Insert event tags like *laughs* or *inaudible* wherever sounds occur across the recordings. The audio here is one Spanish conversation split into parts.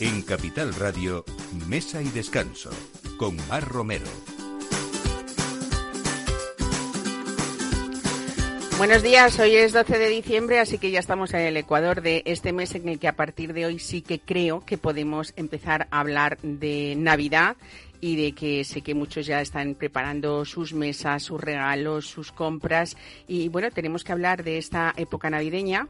En Capital Radio, Mesa y Descanso, con Mar Romero. Buenos días, hoy es 12 de diciembre, así que ya estamos en el Ecuador de este mes en el que a partir de hoy sí que creo que podemos empezar a hablar de Navidad y de que sé que muchos ya están preparando sus mesas, sus regalos, sus compras y bueno, tenemos que hablar de esta época navideña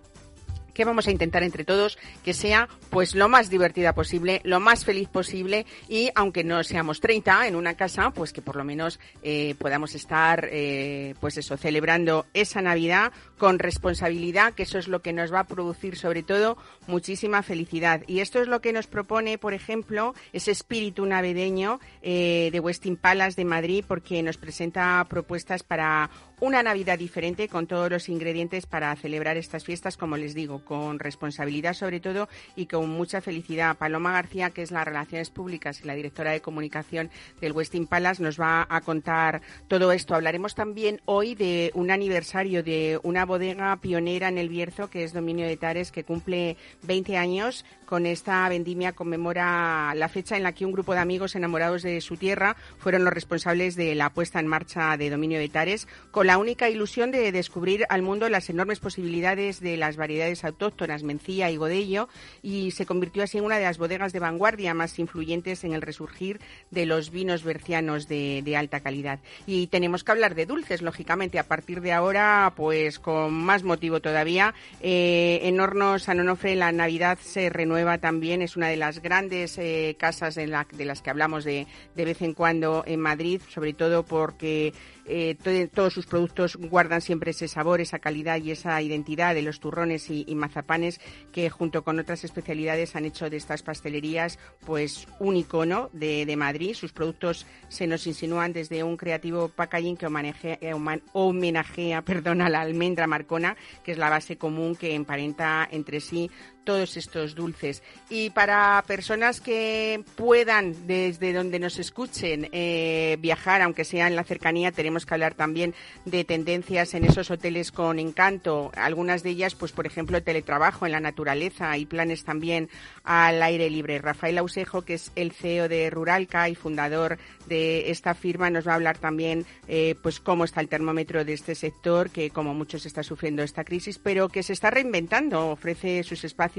que vamos a intentar entre todos que sea pues lo más divertida posible, lo más feliz posible y aunque no seamos 30 en una casa, pues que por lo menos eh, podamos estar eh, pues eso, celebrando esa Navidad con responsabilidad, que eso es lo que nos va a producir sobre todo muchísima felicidad. Y esto es lo que nos propone, por ejemplo, ese espíritu navideño eh, de Westin Palace de Madrid, porque nos presenta propuestas para una Navidad diferente con todos los ingredientes para celebrar estas fiestas, como les digo, con responsabilidad sobre todo y con mucha felicidad. Paloma García, que es la Relaciones Públicas y la directora de comunicación del Westin Palace, nos va a contar todo esto. Hablaremos también hoy de un aniversario de una bodega pionera en el Bierzo, que es Dominio de Tares, que cumple 20 años. Con esta vendimia conmemora la fecha en la que un grupo de amigos enamorados de su tierra fueron los responsables de la puesta en marcha de Dominio de Tares, con la única ilusión de descubrir al mundo las enormes posibilidades de las variedades autóctonas Mencía y Godello, y se convirtió así en una de las bodegas de vanguardia más influyentes en el resurgir de los vinos bercianos de, alta calidad. Y tenemos que hablar de dulces, lógicamente, a partir de ahora, pues con más motivo todavía. Eh, en Hornos San Onofre la Navidad se renueva también, es una de las grandes eh, casas de las que hablamos de, de vez en cuando en Madrid, sobre todo porque eh, todos sus productos guardan siempre ese sabor, esa calidad y esa identidad de los turrones y, mazapanes que junto con otras especialidades han hecho de estas pastelerías pues un icono de, Madrid. Sus productos se nos insinúan desde un creativo packaging que homenajea, eh, a *laughs* la almendra marcona, que es la base común que emparenta entre sí todos estos dulces. Y para personas que puedan, desde donde nos escuchen, eh, viajar, aunque sea en la cercanía, tenemos que hablar también de tendencias en esos hoteles con encanto. Algunas de ellas, pues por ejemplo, teletrabajo en la naturaleza y planes también al aire libre. Rafael Ausejo, que es el CEO de Ruralca y fundador de esta firma, nos va a hablar también eh, pues cómo está el termómetro de este sector, que como muchos está sufriendo esta crisis, pero que se está reinventando, ofrece sus espacios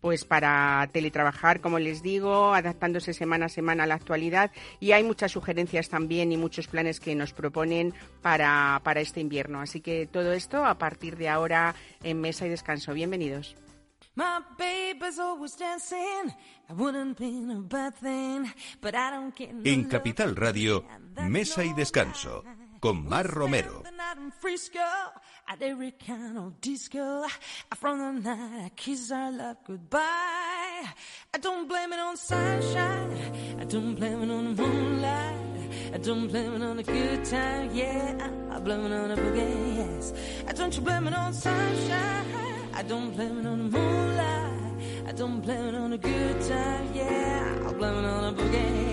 pues para teletrabajar, como les digo, adaptándose semana a semana a la actualidad y hay muchas sugerencias también y muchos planes que nos proponen para, para este invierno. Así que todo esto a partir de ahora en Mesa y Descanso. Bienvenidos. En Capital Radio, Mesa y Descanso, I don't on the moonlight. I don't blame it on a good time, yeah. I blame it on a boogie, yes. I don't you blame it on sunshine. I don't blame it on the moonlight. I don't blame it on a good time, yeah. I blame it on a boogie,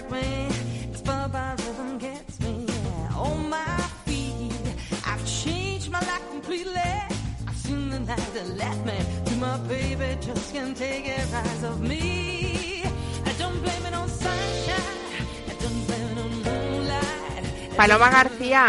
drag me. Rhythm gets me on my feet. I've changed my life completely. I've seen the night that left me to my baby. Just can't take it rise of me. I don't blame it on sunshine. I don't blame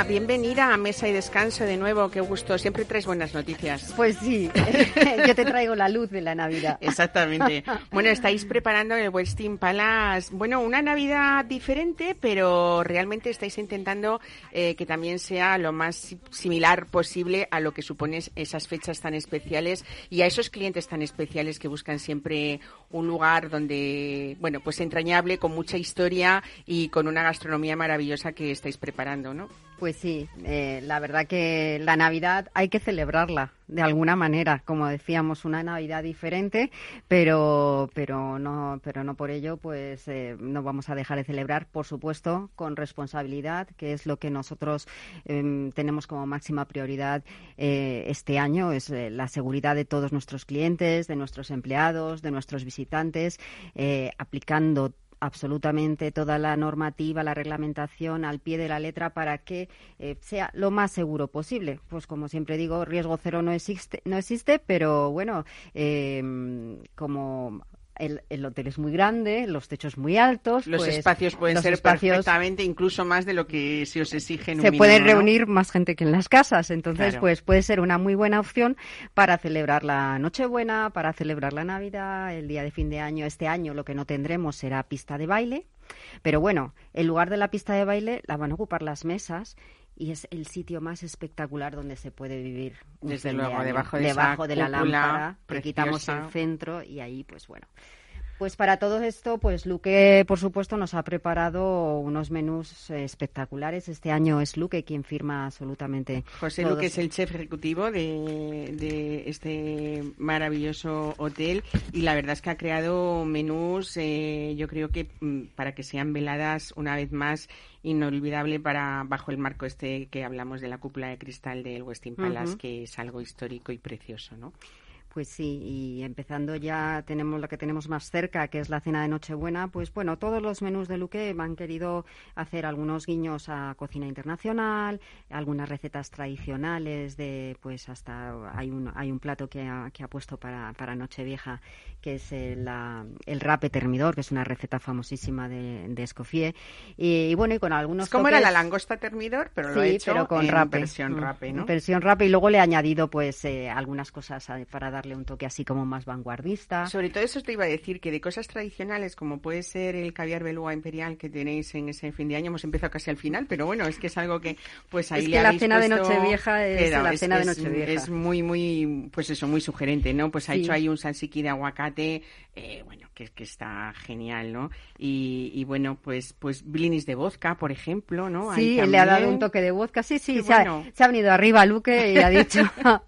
bienvenida a Mesa y Descanso de nuevo. Qué gusto. Siempre traes buenas noticias. Pues sí, *laughs* yo te traigo la luz de la Navidad. Exactamente. *laughs* Bueno, estáis preparando el Westin Palace. Bueno, una Navidad diferente, pero realmente estáis intentando eh, que también sea lo más similar posible a lo que suponen esas fechas tan especiales y a esos clientes tan especiales que buscan siempre un lugar donde, bueno, pues entrañable, con mucha historia y con una gastronomía maravillosa que estáis preparando ¿no? Pues sí, eh, la verdad que la Navidad hay que celebrarla de alguna manera, como decíamos, una Navidad diferente, pero pero no pero no por ello pues eh, no vamos a dejar de celebrar, por supuesto, con responsabilidad, que es lo que nosotros em, tenemos como máxima prioridad eh, este año, es la seguridad de todos nuestros clientes, de nuestros empleados, de nuestros visitantes, aplicando absolutamente toda la normativa, la reglamentación al pie de la letra para que eh, sea lo más seguro posible. Pues como siempre digo, riesgo cero no existe, no existe pero bueno, eh, como el, hotel es muy grande, los techos muy altos. Los pues, espacios pueden ser perfectamente incluso más de lo que se os exige en Se pueden reunir más gente que en las casas, entonces pues puede ser una muy buena opción para celebrar la Nochebuena, para celebrar la Navidad, el día de fin de año. Este año lo que no tendremos será pista de baile, pero bueno, en lugar de la pista de baile la van a ocupar las mesas y es el sitio más espectacular donde se puede vivir. Desde luego, debajo de, debajo de la lámpara, quitamos el centro y ahí, pues bueno. Pues para todo esto, pues Luque, por supuesto, nos ha preparado unos menús espectaculares. Este año es Luque quien firma absolutamente. José Luque es el chef ejecutivo de, este maravilloso hotel y la verdad es que ha creado menús, eh, yo creo que mm, para que sean veladas una vez más inolvidable para bajo el marco este que hablamos de la cúpula de cristal del Westin Palace, que es algo histórico y precioso, ¿no? Pues sí, y empezando ya tenemos lo que tenemos más cerca, que es la cena de Nochebuena, pues bueno, todos los menús de Luque han querido hacer algunos guiños a cocina internacional, algunas recetas tradicionales de, pues hasta hay un, hay un plato que ha, que ha puesto para, para Nochevieja, que es el, el rape termidor, que es una receta famosísima de, de Escoffier. Y, bueno, y con algunos ¿Cómo era la langosta termidor? Pero lo he hecho con en versión rape, ¿no? Versión rape, y luego le he añadido pues eh, algunas cosas para dar darle un toque así como más vanguardista. Sobre todo eso te iba a decir, que de cosas tradicionales, como puede ser el caviar beluga imperial que tenéis en ese fin de año, hemos empezado casi al final, pero bueno, es que es algo que pues ahí es que la cena de Nochevieja es la cena de Nochevieja. Es muy, muy, pues eso, muy sugerente, ¿no? Pues ha hecho ahí un salsiqui de aguacate, eh, bueno, que, que está genial, ¿no? Y, bueno, pues, pues blinis de vodka, por ejemplo, ¿no? Sí, le ha dado un toque de vodka, sí, sí, se, ha, se ha venido arriba Luque y ha dicho... *laughs*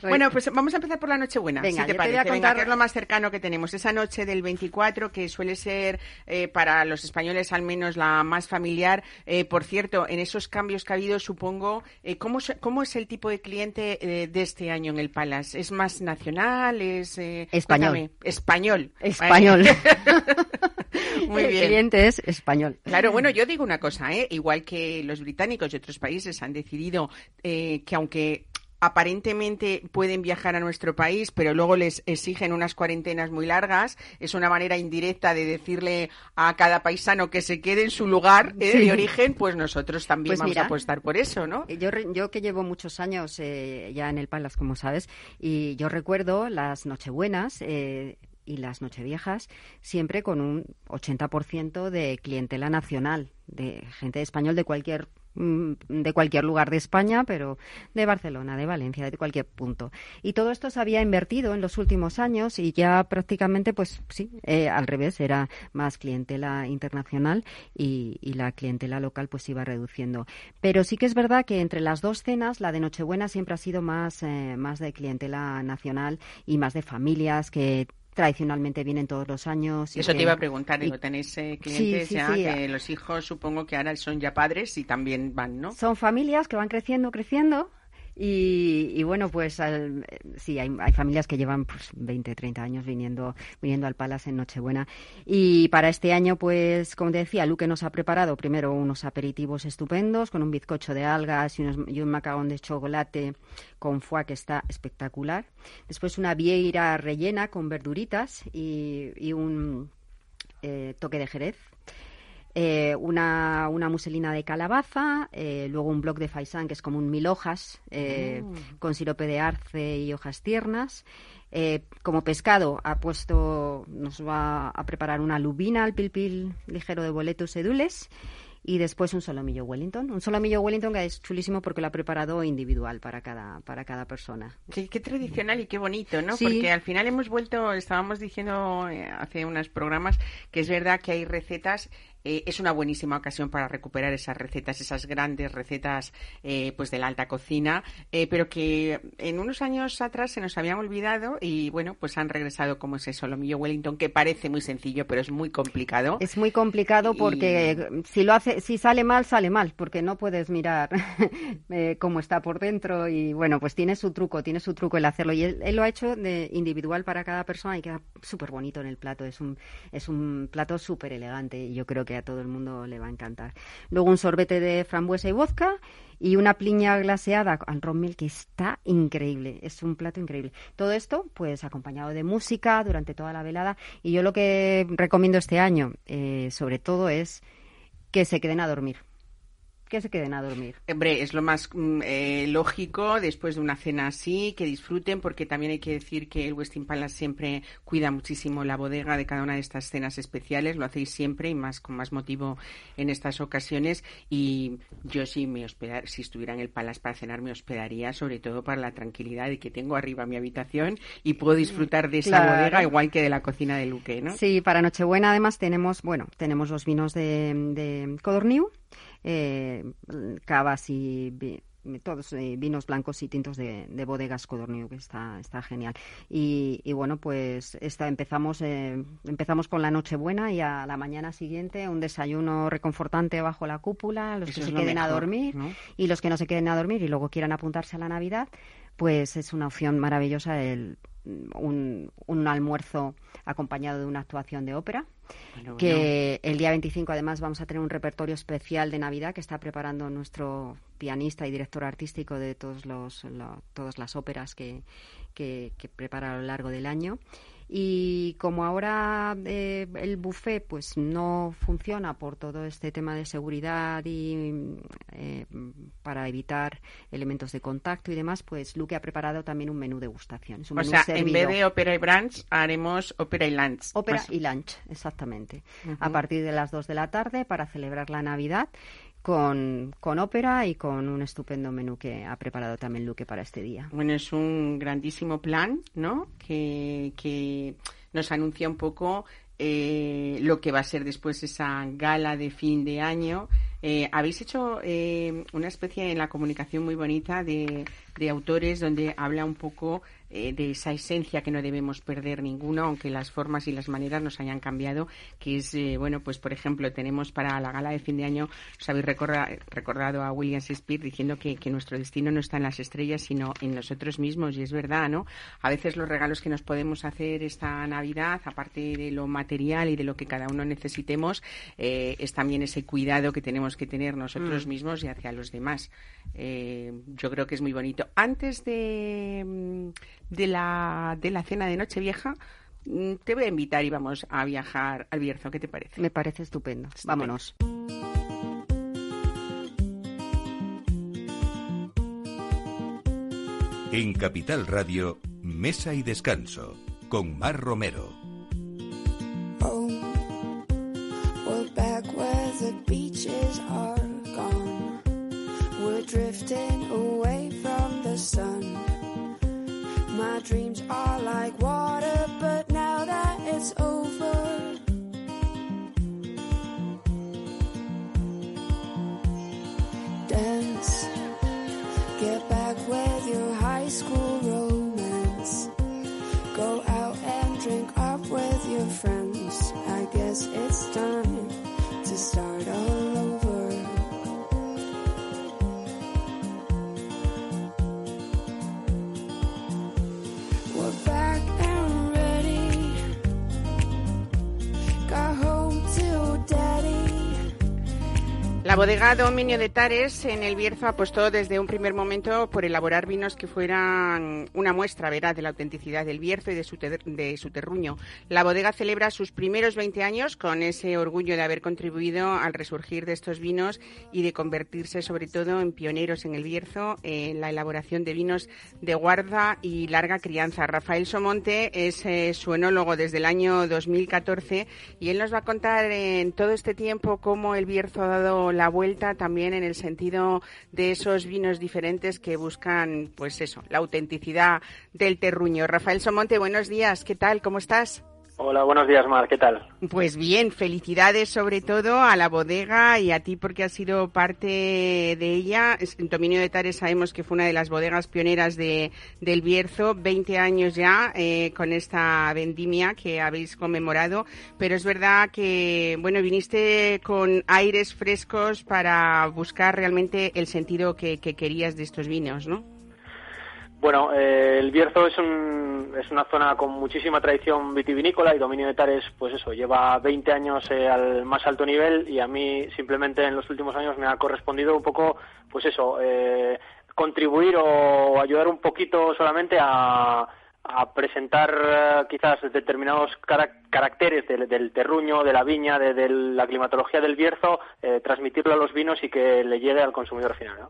Bueno, pues vamos a empezar por la Nochebuena, Venga, si te. Venga, que es lo más cercano que tenemos. Esa noche del 24, que suele ser eh, para los españoles al menos la más familiar. Eh, por cierto, en esos cambios que ha habido, supongo, eh, ¿cómo, ¿cómo es el tipo de cliente de este año en el Palace? ¿Es más nacional? ¿Es español? Español. Español. *laughs* Muy bien. El cliente es español. Claro, bueno, yo digo una cosa, ¿eh? igual que los británicos y otros países han decidido que aunque aparentemente pueden viajar a nuestro país, pero luego les exigen unas cuarentenas muy largas. Es una manera indirecta de decirle a cada paisano que se quede en su lugar eh, de origen, pues nosotros también pues vamos a apostar por eso, ¿no? Yo, yo que llevo muchos años eh, ya en el Palace, como sabes, y yo recuerdo las Nochebuenas. Eh, y las Nocheviejas siempre con un 80% de clientela nacional, de gente español de cualquier de cualquier lugar de España, pero de Barcelona, de Valencia, de cualquier punto. Y todo esto se había invertido en los últimos años y ya prácticamente, pues sí, eh, al revés, era más clientela internacional y, la clientela local pues iba reduciendo. Pero sí que es verdad que entre las dos cenas, la de Nochebuena siempre ha sido más, eh, más de clientela nacional y más de familias que tradicionalmente vienen todos los años. Eso te iba a preguntar, y, ¿tenéis eh, clientes ya que los hijos supongo que ahora son ya padres y también van, ¿no? Son familias que van creciendo, creciendo y, bueno, pues sí, hay, familias que llevan pues, 20, 30 años viniendo, viniendo al Palace en Nochebuena. Y para este año, pues, como te decía, Luque nos ha preparado primero unos aperitivos estupendos con un bizcocho de algas y, un macarón de chocolate con foie que está espectacular. Después una vieira rellena con verduritas y, un eh, toque de jerez eh, una, una, muselina de calabaza, eh, luego un bloc de faisán que es como un mil hojas eh, mm. con sirope de arce y hojas tiernas. como pescado ha puesto, nos va a preparar una lubina al pilpil ligero de boletos edules y después un solomillo Wellington. Un solomillo Wellington que es chulísimo porque lo ha preparado individual para cada, para cada persona. Qué, tradicional y qué bonito, ¿no? Porque al final hemos vuelto, estábamos diciendo hace unos programas que es verdad que hay recetas eh, es una buenísima ocasión para recuperar esas recetas, esas grandes recetas eh, pues de la alta cocina, eh, pero que en unos años atrás se nos habían olvidado y bueno, pues han regresado como es eso, Lomillo Wellington, que parece muy sencillo, pero es muy complicado. Es muy complicado porque si lo hace, si sale mal, sale mal, porque no puedes mirar *laughs* cómo está por dentro y bueno, pues tiene su truco, tiene su truco el hacerlo y él, él lo ha hecho de individual para cada persona y queda súper bonito en el plato, es un, es un plato súper elegante y yo creo que a todo el mundo le va a encantar. Luego un sorbete de frambuesa y vodka y una piña glaseada al ron milk que está increíble, es un plato increíble. Todo esto, pues acompañado de música durante toda la velada y yo lo que recomiendo este año, eh, sobre todo, es que se queden a dormir que se queden a dormir. Hombre, es lo más mm, eh, lógico después de una cena así, que disfruten, porque también hay que decir que el Westin Palace siempre cuida muchísimo la bodega de cada una de estas cenas especiales, lo hacéis siempre y más con más motivo en estas ocasiones. Y yo si me hospedar, si estuviera en el Palace para cenar, me hospedaría sobre todo para la tranquilidad de que tengo arriba mi habitación y puedo disfrutar de esa bodega igual que de la cocina de Luque, ¿no? Sí, para Nochebuena además tenemos, bueno, tenemos los vinos de, de Codorniu eh, cavas y todos eh, vinos blancos y tintos de, bodegas Codorniu, que está, está genial. Y, bueno, pues esta, empezamos, eh, empezamos con la Nochebuena y a la mañana siguiente un desayuno reconfortante bajo la cúpula, los que se queden a dormir y los que no se queden a dormir y luego quieran apuntarse a la Navidad, pues es una opción maravillosa el, un, un almuerzo acompañado de una actuación de ópera que el día 25 además vamos a tener un repertorio especial de Navidad que está preparando nuestro pianista y director artístico de todos los, todas las óperas que, prepara a lo largo del año y como ahora eh, el buffet pues no funciona por todo este tema de seguridad y eh, para evitar elementos de contacto y demás, pues Luque ha preparado también un menú de gustación. o sea, en vez de ópera y brunch haremos ópera y lunch. Ópera y lunch, exactamente. A partir de las 2 de la tarde para celebrar la Navidad con, con ópera y con un estupendo menú que ha preparado también Luque para este día. Bueno, es un grandísimo plan, ¿no? Que, que nos anuncia un poco eh, lo que va a ser después esa gala de fin de año. Eh, habéis hecho eh, una especie en la comunicación muy bonita de, de autores donde habla un poco eh, de esa esencia que no debemos perder ninguno, aunque las formas y las maneras nos hayan cambiado, que es, eh, bueno, pues por ejemplo, tenemos para la gala de fin de año, os habéis recordado a William Shakespeare diciendo que, que, nuestro destino no está en las estrellas, sino en nosotros mismos, y es verdad, ¿no? A veces los regalos que nos podemos hacer esta Navidad, aparte de lo material y de lo que cada uno necesitemos, eh, es también ese cuidado que tenemos que tener nosotros mm. mismos y hacia los demás. yo creo que es muy bonito. Antes de mm, de la, de la cena de Nochevieja, mm, te voy a invitar y vamos a viajar al Bierzo. ¿Qué te parece? Me parece estupendo. Vámonos. En Capital Radio, Mesa y Descanso, con Mar Romero. Oh, back where the beaches are gone. We're drifting away from sun. My dreams are like water, bodega Dominio de Tares en el Bierzo apostó desde un primer momento por elaborar vinos que fueran una muestra veraz de la autenticidad del Bierzo y de su, de su terruño. La bodega celebra sus primeros 20 años con ese orgullo de haber contribuido al resurgir de estos vinos y de convertirse sobre todo en pioneros en el Bierzo en la elaboración de vinos de guarda y larga crianza. Rafael Somonte es eh, su enólogo desde el año 2014 y él nos va a contar en todo este tiempo cómo el Bierzo ha dado la vuelta también en el sentido de esos vinos diferentes que buscan, pues eso, la autenticidad del terruño. Rafael Somonte, buenos días, ¿qué tal? ¿Cómo estás? Hola, buenos días, Mar. ¿Qué tal? Pues bien, felicidades sobre todo a la bodega y a ti porque has sido parte de ella. En Dominio de Tares sabemos que fue una de las bodegas pioneras de, del Bierzo, 20 años ya eh, con esta vendimia que habéis conmemorado, pero es verdad que, bueno, viniste con aires frescos para buscar realmente el sentido que, que querías de estos vinos, ¿no? Bueno, eh, el Bierzo es, un, es una zona con muchísima tradición vitivinícola y dominio de Tares, pues eso, lleva 20 años eh, al más alto nivel y a mí simplemente en los últimos años me ha correspondido un poco, pues eso, eh, contribuir o ayudar un poquito solamente a, a presentar eh, quizás determinados caracteres del, terruño, de la viña, de, la climatología del Bierzo, eh, transmitirlo a los vinos y que le llegue al consumidor final.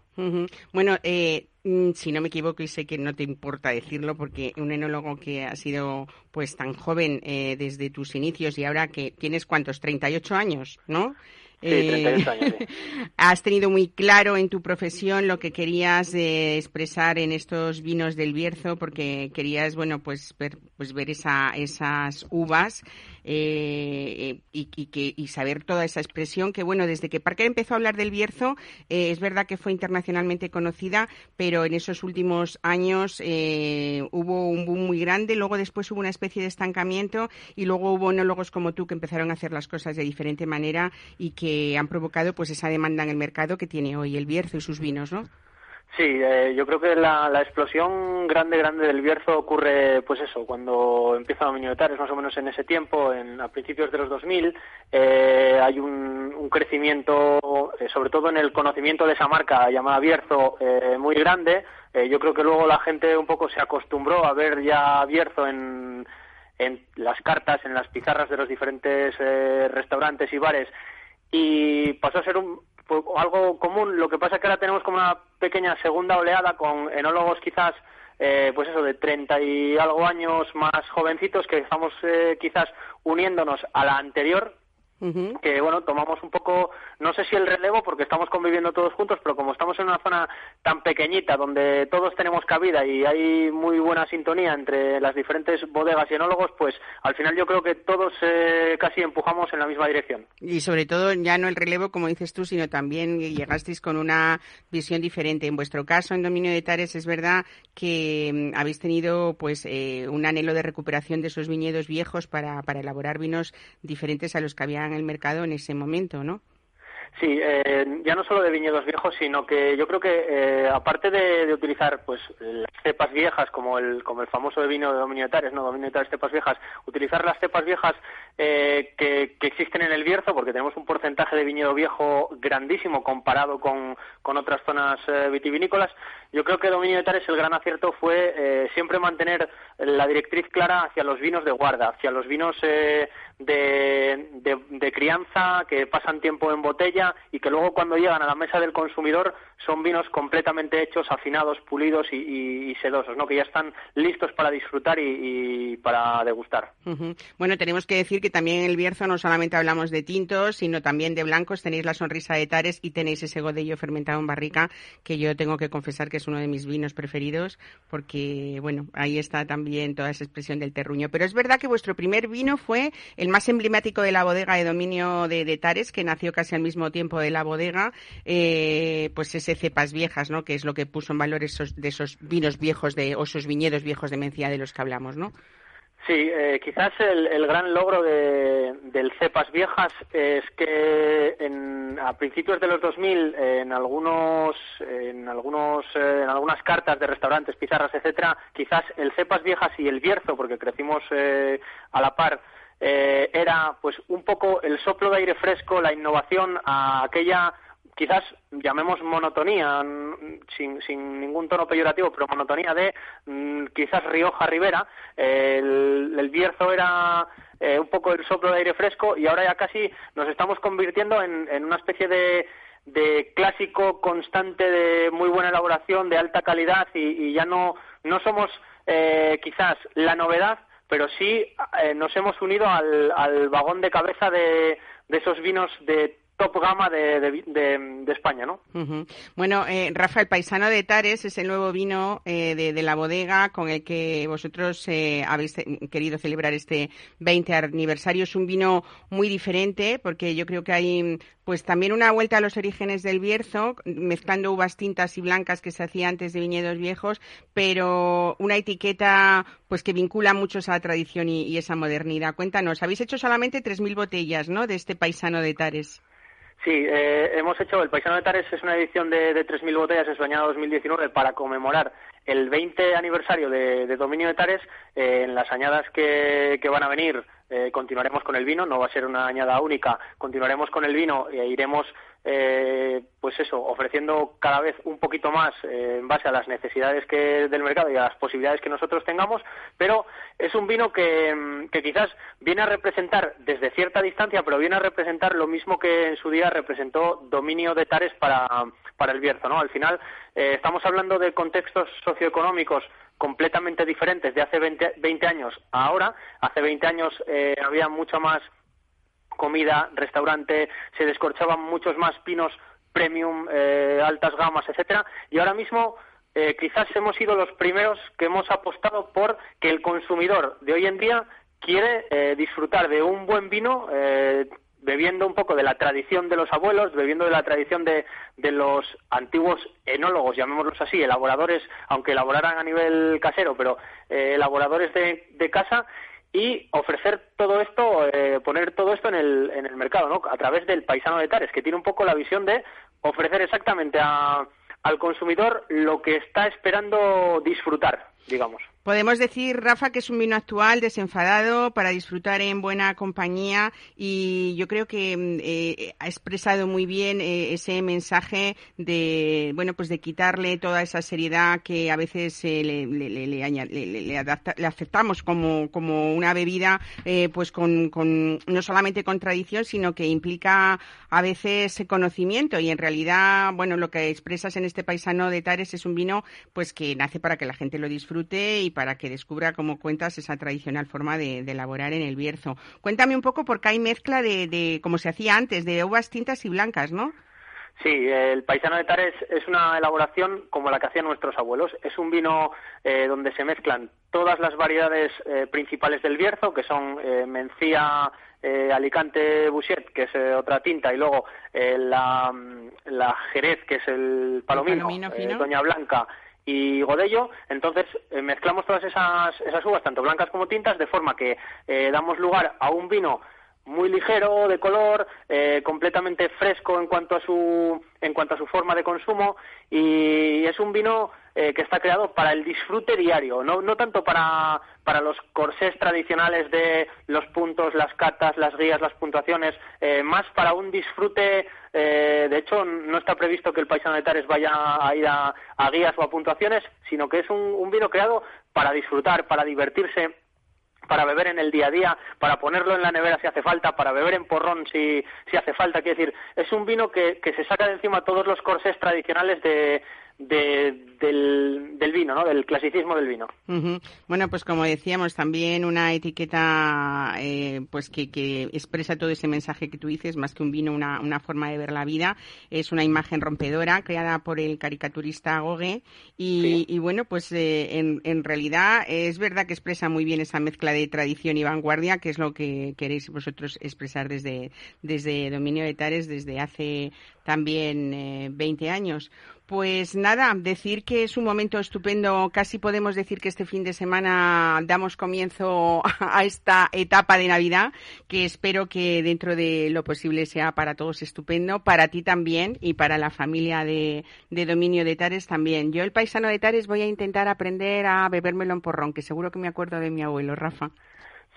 Bueno, eh, mm, si no me equivoco y sé que no te importa decirlo porque un enólogo que ha sido pues tan joven desde tus inicios y ahora que tienes cuántos, 38 años, ¿no? Eh, *laughs* has tenido muy claro en tu profesión lo que querías expresar en estos vinos del Bierzo, porque querías, bueno, pues ver, pues ver esa, esas uvas eh, y, que, y saber toda esa expresión que, bueno, desde que Parker empezó a hablar del Bierzo, eh, es verdad que fue internacionalmente conocida, pero en esos últimos años eh, hubo un boom muy grande, luego después hubo una especie de estancamiento y luego hubo monólogos como tú que empezaron a hacer las cosas de diferente manera y que han provocado pues esa demanda en el mercado que tiene hoy el Bierzo y sus vinos, ¿no? Sí, eh, yo creo que la, explosión grande, grande del Bierzo ocurre, pues eso, cuando empieza Dominio de Tares, más o menos en ese tiempo, en, a principios de los 2000, eh, hay un, un crecimiento, eh, sobre todo en el conocimiento de esa marca llamada Bierzo, eh, muy grande. Eh, yo creo que luego la gente un poco se acostumbró a ver ya Bierzo en, en las cartas, en las pizarras de los diferentes restaurantes y bares y pasó a ser un, pues, algo común. Lo que pasa es que ahora tenemos como una pequeña segunda oleada con enólogos quizás, eh, pues eso, de 30 y algo años más jovencitos que estamos eh, quizás uniéndonos a la anterior que bueno, tomamos un poco, no sé si el relevo, porque estamos conviviendo todos juntos, pero como estamos en una zona tan pequeñita donde todos tenemos cabida y hay muy buena sintonía entre las diferentes bodegas y enólogos, pues al final yo creo que todos eh, casi empujamos en la misma dirección. Y sobre todo ya no el relevo, como dices tú, sino también llegasteis con una visión diferente. En vuestro caso, en Dominio de Tares, es verdad que mm, habéis tenido pues eh, un anhelo de recuperación de esos viñedos viejos para, para elaborar vinos diferentes a los que habían el mercado en ese momento, ¿no? Sí, eh, ya no solo de viñedos viejos, sino que yo creo que eh, aparte de, utilizar pues las cepas viejas como el como el famoso de vino de dominio de no dominio de cepas viejas, utilizar las cepas viejas eh, que, existen en el Bierzo, porque tenemos un porcentaje de viñedo viejo grandísimo comparado con, con otras zonas vitivinícolas. Yo creo que dominio de Tares el gran acierto fue siempre mantener la directriz clara hacia los vinos de guarda, hacia los vinos de, crianza que pasan tiempo en botella y que luego cuando llegan a la mesa del consumidor son vinos completamente hechos, afinados, pulidos y, sedosos, ¿no? que ya están listos para disfrutar y, para degustar. Bueno, tenemos que decir que también en el Bierzo no solamente hablamos de tintos, sino también de blancos. Tenéis la sonrisa de Tares y tenéis ese godello fermentado en barrica que yo tengo que confesar que es uno de mis vinos preferidos porque, bueno, ahí está también toda esa expresión del terruño. Pero es verdad que vuestro primer vino fue el más emblemático de la bodega de dominio de, Tares, que nació casi al mismo tiempo de la bodega, eh, pues ese cepas viejas, ¿no? Que es lo que puso en valor esos, de esos vinos viejos de, o esos viñedos viejos de Mencía de los que hablamos, ¿no? Sí, eh, quizás el, gran logro de, del cepas viejas es que en, a principios de los 2000 en algunos en algunos eh, en algunas cartas de restaurantes, pizarras, etcétera, quizás el cepas viejas y el bierzo, porque crecimos a la par eh, era pues un poco el soplo de aire fresco, la innovación a aquella quizás llamemos monotonía, sin, sin ningún tono peyorativo, pero monotonía de quizás Rioja Rivera, el, el, Bierzo era eh, un poco el soplo de aire fresco y ahora ya casi nos estamos convirtiendo en, en una especie de, de clásico constante de muy buena elaboración, de alta calidad y, ya no, no somos eh, quizás la novedad, pero sí eh, nos hemos unido al, al, vagón de cabeza de, de esos vinos de top gama de, España, ¿no? Bueno, eh, Rafa, el paisano de Tares es el nuevo vino eh, de, la bodega con el que vosotros eh, habéis querido celebrar este 20 aniversario. Es un vino muy diferente porque yo creo que hay pues también una vuelta a los orígenes del Bierzo, mezclando uvas tintas y blancas que se hacía antes de viñedos viejos, pero una etiqueta pues que vincula mucho esa tradición y, esa modernidad. Cuéntanos, habéis hecho solamente 3.000 botellas, ¿no?, de este paisano de Tares. Sí, eh, hemos hecho, el Paisano de Tares es una edición de, de 3.000 botellas en su año 2019 para conmemorar el 20 aniversario de, Dominio de Tares. Eh, en las añadas que, que van a venir eh, continuaremos con el vino, no va a ser una añada única, continuaremos con el vino e iremos, eh, pues eso, ofreciendo cada vez un poquito más eh, en base a las necesidades que del mercado y a las posibilidades que nosotros tengamos, pero es un vino que, que quizás viene a representar desde cierta distancia, pero viene a representar lo mismo que en su día representó Dominio de Tares para, para el Bierzo, ¿no? Al final estamos hablando de contextos socioeconómicos completamente diferentes de hace 20, 20 años a ahora. Hace 20 años eh, había mucha más comida, restaurante, se descorchaban muchos más pinos premium, eh, altas gamas, etcétera, y ahora mismo eh, quizás hemos sido los primeros que hemos apostado por que el consumidor de hoy en día quiere disfrutar de un buen vino bebiendo un poco de la tradición de los abuelos, bebiendo de la tradición de, los antiguos enólogos, llamémoslos así, elaboradores, aunque elaboraran a nivel casero, pero eh, elaboradores de, casa, y ofrecer todo esto, eh, poner todo esto en el, en el mercado, ¿no? A través del paisano de Tares, que tiene un poco la visión de ofrecer exactamente al consumidor lo que está esperando disfrutar, digamos. Podemos decir, Rafa, que es un vino actual, desenfadado, para disfrutar en buena compañía y yo creo que mm, eh, ha expresado muy bien eh, ese mensaje de, bueno, pues de quitarle toda esa seriedad que a veces eh, le, le, le, aceptamos como, como una bebida, pues con, con, no solamente con tradición, sino que implica a veces conocimiento. Y en realidad, bueno, lo que expresas en este paisano de Tares es un vino, pues que nace para que la gente lo disfrute y para que descubra, como cuentas, esa tradicional forma de, elaborar en el Bierzo. Cuéntame un poco, porque hay mezcla de, como se hacía antes, de uvas tintas y blancas, ¿no? Sí, el paisano de Tares es una elaboración como la que hacían nuestros abuelos. Es un vino eh, donde se mezclan todas las variedades eh, principales del Bierzo, que son eh, mencía, Alicante Bouchet, que es otra tinta, y luego la, la, Jerez, que es el palomino, Doña Blanca y Godello. Entonces eh, mezclamos todas esas, esas uvas, tanto blancas como tintas, de forma que eh, damos lugar a un vino muy ligero de color, eh, completamente fresco en cuanto a su en cuanto a su forma de consumo y es un vino eh, que está creado para el disfrute diario, no, no tanto para, para los corsés tradicionales de los puntos, las catas, las guías, las puntuaciones, eh, más para un disfrute. de hecho, no está previsto que el paisano de Tares vaya a ir a, guías o a puntuaciones, sino que es un vino creado para disfrutar, para divertirse para beber en el día a día, para ponerlo en la nevera si hace falta, para beber en porrón si, si hace falta. Quiero decir, es un vino que, que se saca de encima todos los corsés tradicionales de, del, del, vino, ¿no? Del clasicismo del vino. Bueno, pues como decíamos, también una etiqueta eh, pues que, que, expresa todo ese mensaje que tú dices, más que un vino, una, una forma de ver la vida. Es una imagen rompedora creada por el caricaturista Gogue y, y bueno, pues eh, en, en realidad es verdad que expresa muy bien esa mezcla de tradición y vanguardia, que es lo que queréis vosotros expresar desde, desde Dominio de Tares desde hace también eh, 20 años. Pues nada, decir que es un momento estupendo. Casi podemos decir que este fin de semana damos comienzo a esta etapa de Navidad, que espero que dentro de lo posible sea para todos estupendo, para ti también y para la familia de, Dominio de Tares también. Yo, el paisano de Tares, voy a intentar aprender a bebérmelo en porrón, que seguro que me acuerdo de mi abuelo, Rafa.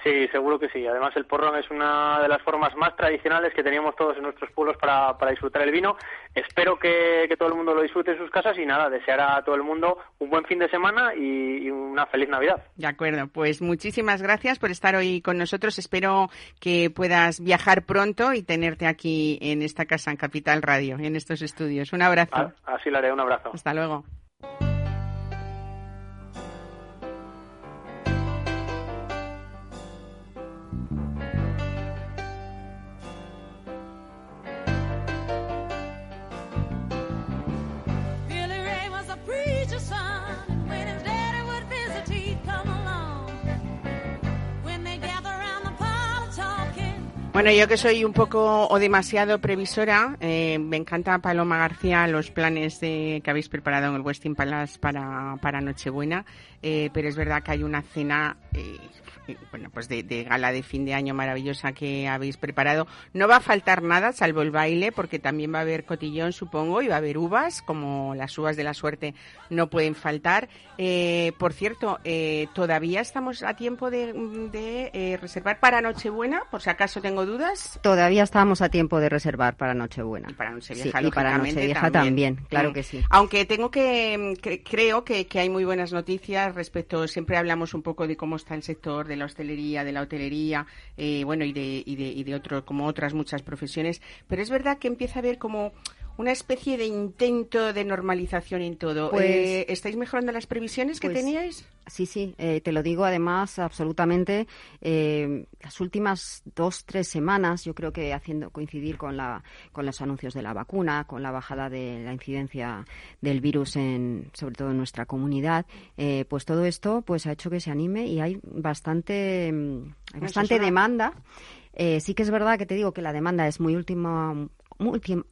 Sí, seguro que sí. Además, el porrón es una de las formas más tradicionales que teníamos todos en nuestros pueblos para, para disfrutar el vino. Espero que, todo el mundo lo disfrute en sus casas y nada, desear a todo el mundo un buen fin de semana y, una feliz Navidad. De acuerdo, pues muchísimas gracias por estar hoy con nosotros. Espero que puedas viajar pronto y tenerte aquí en esta casa en Capital Radio, en estos estudios. Un abrazo. Ah, así lo haré, un abrazo. Hasta luego. Bueno, yo que soy un poco o demasiado previsora, eh, me encanta Paloma García los planes de, que habéis preparado en el Westin Palace para, para Nochebuena, eh, pero es verdad que hay una cena eh, bueno, pues de, gala de fin de año maravillosa que habéis preparado. No va a faltar nada, salvo el baile, porque también va a haber cotillón, supongo, y va a haber uvas, como las uvas de la suerte no pueden faltar. Eh, por cierto, eh, todavía estamos a tiempo de, eh, reservar para Nochebuena, por si acaso tengo dudas. Todavía estamos a tiempo de reservar para Nochebuena. Y para Nochevieja, y para Nochevieja también. claro mm. que sí. Aunque tengo que, creo que, que hay muy buenas noticias respecto, siempre hablamos un poco de cómo está el sector de de la hostelería, de la hotelería, eh, bueno, y de, y de, y de otro, como otras muchas profesiones, pero es verdad que empieza a haber como una especie de intento de normalización en todo. Pues eh, ¿Estáis mejorando las previsiones que pues teníais? Sí, sí, eh, te lo digo además absolutamente. Eh, las últimas dos, tres semanas, yo creo que haciendo coincidir con, la, con los anuncios de la vacuna, con la bajada de la incidencia del virus, en, sobre todo en nuestra comunidad, pues todo esto pues ha hecho que se anime y hay bastante, mm, bastante demanda. sí que es verdad que te digo que la demanda es muy última,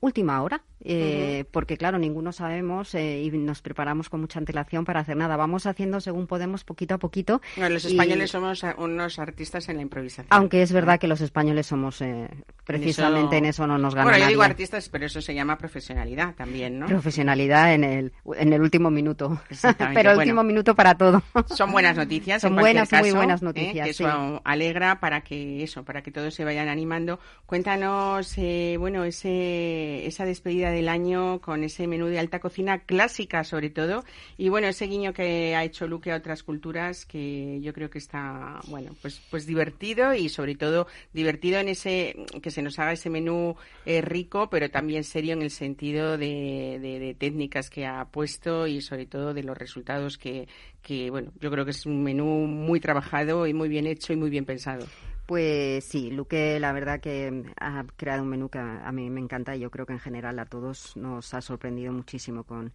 última hora eh, porque claro, ninguno sabemos eh, y nos preparamos con mucha antelación para hacer nada. Vamos haciendo según podemos, poquito a poquito. los españoles somos unos artistas en la improvisación. Aunque es verdad que los españoles somos, eh, precisamente en eso no nos ganamos. Bueno, yo digo artistas, pero eso se llama profesionalidad también, ¿no? Profesionalidad en el, en el último minuto. *laughs* pero el último minuto para todo. Son buenas noticias. Son buenas, muy buenas noticias. que eso alegra para que eso, para que todos se vayan animando. Cuéntanos, bueno, ese, esa despedida del año con ese menú de alta cocina clásica sobre todo y bueno ese guiño que ha hecho Luque a otras culturas que yo creo que está bueno pues pues divertido y sobre todo divertido en ese que se nos haga ese menú eh, rico pero también serio en el sentido de, de, técnicas que ha puesto y sobre todo de los resultados que, que bueno yo creo que es un menú muy trabajado y muy bien hecho y muy bien pensado. Pues sí, Luque la verdad que ha creado un menú que a, mí me encanta y yo creo que en general a todos nos ha sorprendido muchísimo con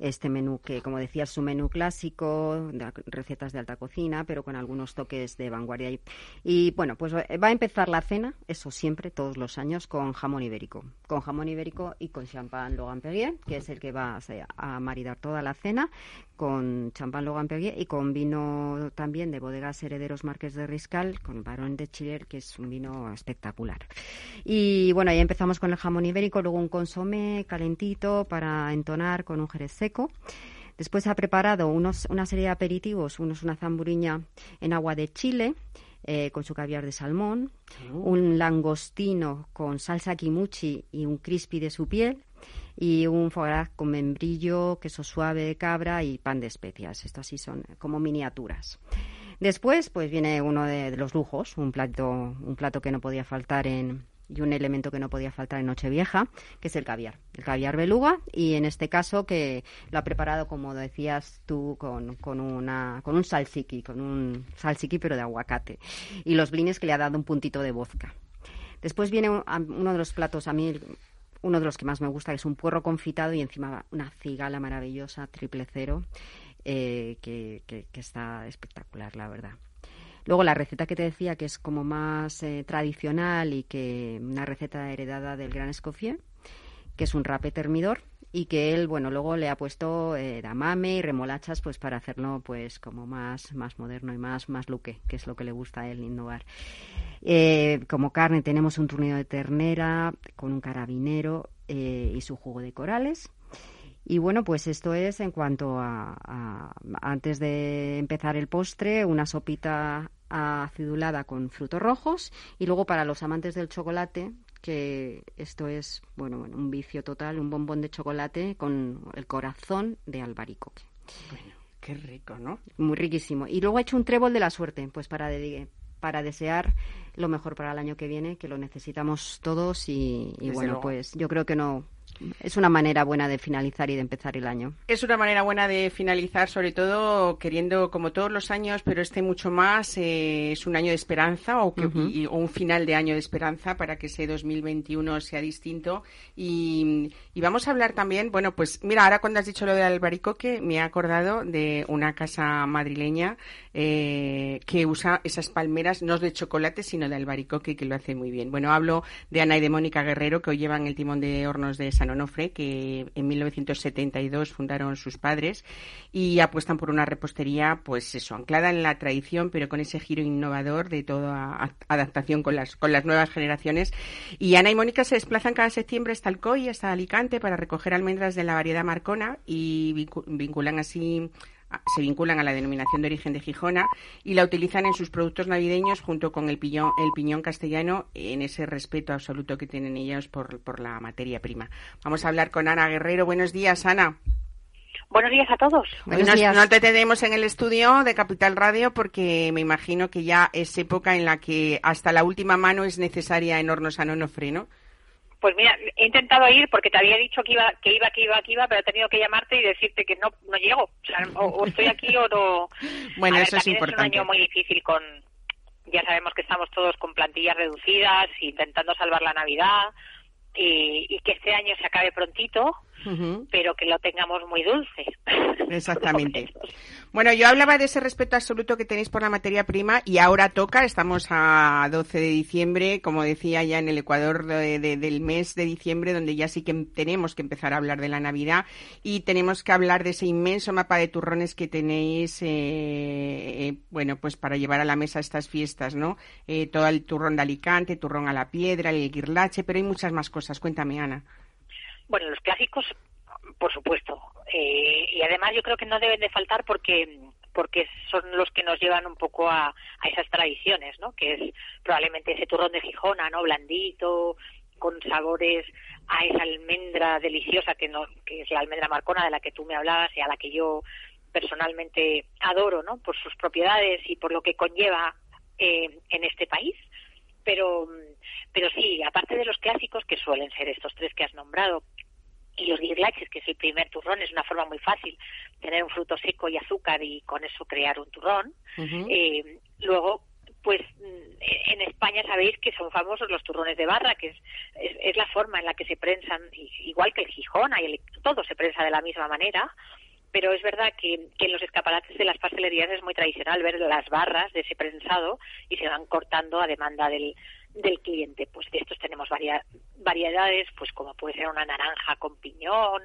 este menú que, como decía, es un menú clásico, recetas de alta cocina, pero con algunos toques de vanguardia. Y, bueno, pues va a empezar la cena, eso siempre, todos los años, con jamón ibérico. Con jamón ibérico y con champán Logan Perrier, que es el que va a maridar toda la cena, con champán Logan Perrier y con vino también de bodegas herederos Marques de Riscal, con Barón de Chiller, que es un vino espectacular. Y bueno, ahí empezamos con el jamón ibérico, luego un consomé calentito para entonar con un jerez seco. Después ha preparado unos, una serie de aperitivos, unos una zamburiña en agua de chile, eh, con su caviar de salmón, oh. un langostino con salsa kimuchi y un crispy de su piel, y un foie con membrillo, queso suave de cabra y pan de especias. Estas sí son como miniaturas. Después, pues viene uno de, los lujos, un plato, un plato que no podía faltar en, y un elemento que no podía faltar en Nochevieja, que es el caviar. El caviar beluga y en este caso que lo ha preparado, como decías tú, con, con, una, con un salsiki, con un salsiki pero de aguacate. Y los blines que le ha dado un puntito de vodka. Después viene uno de los platos, a mí uno de los que más me gusta, que es un puerro confitado y encima una cigala maravillosa, triple cero, eh, que, está espectacular, la verdad. Luego la receta que te decía, que es como más eh, tradicional y que una receta heredada del gran Escoffier, que es un rape termidor y que él, bueno, luego le ha puesto eh, damame y remolachas pues para hacerlo pues como más, más moderno y más, más luque, que es lo que le gusta a él innovar. Eh, como carne tenemos un turnido de ternera con un carabinero y su jugo de corales. Y bueno, pues esto es en cuanto a, antes de empezar el postre, una sopita acidulada con frutos rojos y luego para los amantes del chocolate, que esto es, bueno, un vicio total, un bombón de chocolate con el corazón de albaricoque. Bueno, qué rico, ¿no? Muy riquísimo. Y luego he hecho un trébol de la suerte, pues para, para desear lo mejor para el año que viene, que lo necesitamos todos y, bueno, pues yo creo que no es una manera buena de finalizar y de empezar el año. Es una manera buena de finalizar, sobre todo queriendo, como todos los años, pero este mucho más, eh, es un año de esperanza o, un final de año de esperanza para que ese 2021 sea distinto. Y, vamos a hablar también, bueno, pues mira, ahora cuando has dicho lo de Albaricoque, me he acordado de una casa madrileña eh, que usa esas palmeras, no de chocolate, sino de albaricoque, que lo hace muy bien. Bueno, hablo de Ana y de Mónica Guerrero, que hoy llevan el timón de hornos de San Onofre, que en 1972 fundaron sus padres y apuestan por una repostería, pues eso, anclada en la tradición, pero con ese giro innovador de toda adaptación con las, con las nuevas generaciones. Y Ana y Mónica se desplazan cada septiembre hasta Alcoy, hasta Alicante, para recoger almendras de la variedad Marcona y vinculan así se vinculan a la denominación de origen de Gijona y la utilizan en sus productos navideños junto con el piñón, el piñón castellano en ese respeto absoluto que tienen ellos por, por la materia prima. Vamos a hablar con Ana Guerrero. Buenos días, Ana. Buenos días a todos. Buenos días. No te tenemos en el estudio de Capital Radio porque me imagino que ya es época en la que hasta la última mano es necesaria en hornos a ¿no? Pues mira, he intentado ir porque te había dicho que iba, que iba, que iba, que iba, pero he tenido que llamarte y decirte que no, no llego. O, sea, o, estoy aquí o no. *laughs* Bueno, eso es importante. Es un año muy difícil con, ya sabemos que estamos todos con plantillas reducidas, intentando salvar la Navidad y, y que este año se acabe prontito pero que lo tengamos muy dulce. *laughs* Exactamente. Bueno, yo hablaba de ese respeto absoluto que tenéis por la materia prima y ahora toca, estamos a 12 de diciembre, como decía ya en el Ecuador del mes de diciembre, donde ya sí que tenemos que empezar a hablar de la Navidad y tenemos que hablar de ese inmenso mapa de turrones que tenéis, eh, eh, bueno, pues para llevar a la mesa estas fiestas, ¿no? Eh, todo el turrón de Alicante, turrón a la piedra, el guirlache, pero hay muchas más cosas. Cuéntame, Ana. Bueno, los clásicos, por supuesto. Eh, y además yo creo que no deben de faltar porque porque son los que nos llevan un poco a, a esas tradiciones, ¿no? Que es probablemente ese turrón de Gijona, ¿no? Blandito, con sabores a esa almendra deliciosa que, no, que es la almendra marcona de la que tú me hablabas y a la que yo personalmente adoro, ¿no? Por sus propiedades y por lo que conlleva eh, en este país. Pero, pero sí, aparte de los clásicos, que suelen ser estos tres que has nombrado, y los guirlaches, que es el primer turrón, es una forma muy fácil tener un fruto seco y azúcar y con eso crear un turrón. eh, luego, pues en España sabéis que son famosos los turrones de barra, que es, es, la forma en la que se prensan, igual que el Gijona y el, todo se prensa de la misma manera. Pero es verdad que, que en los escaparates de las pastelerías es muy tradicional ver las barras de ese prensado y se van cortando a demanda del, del cliente. Pues de estos tenemos variedades, pues como puede ser una naranja con piñón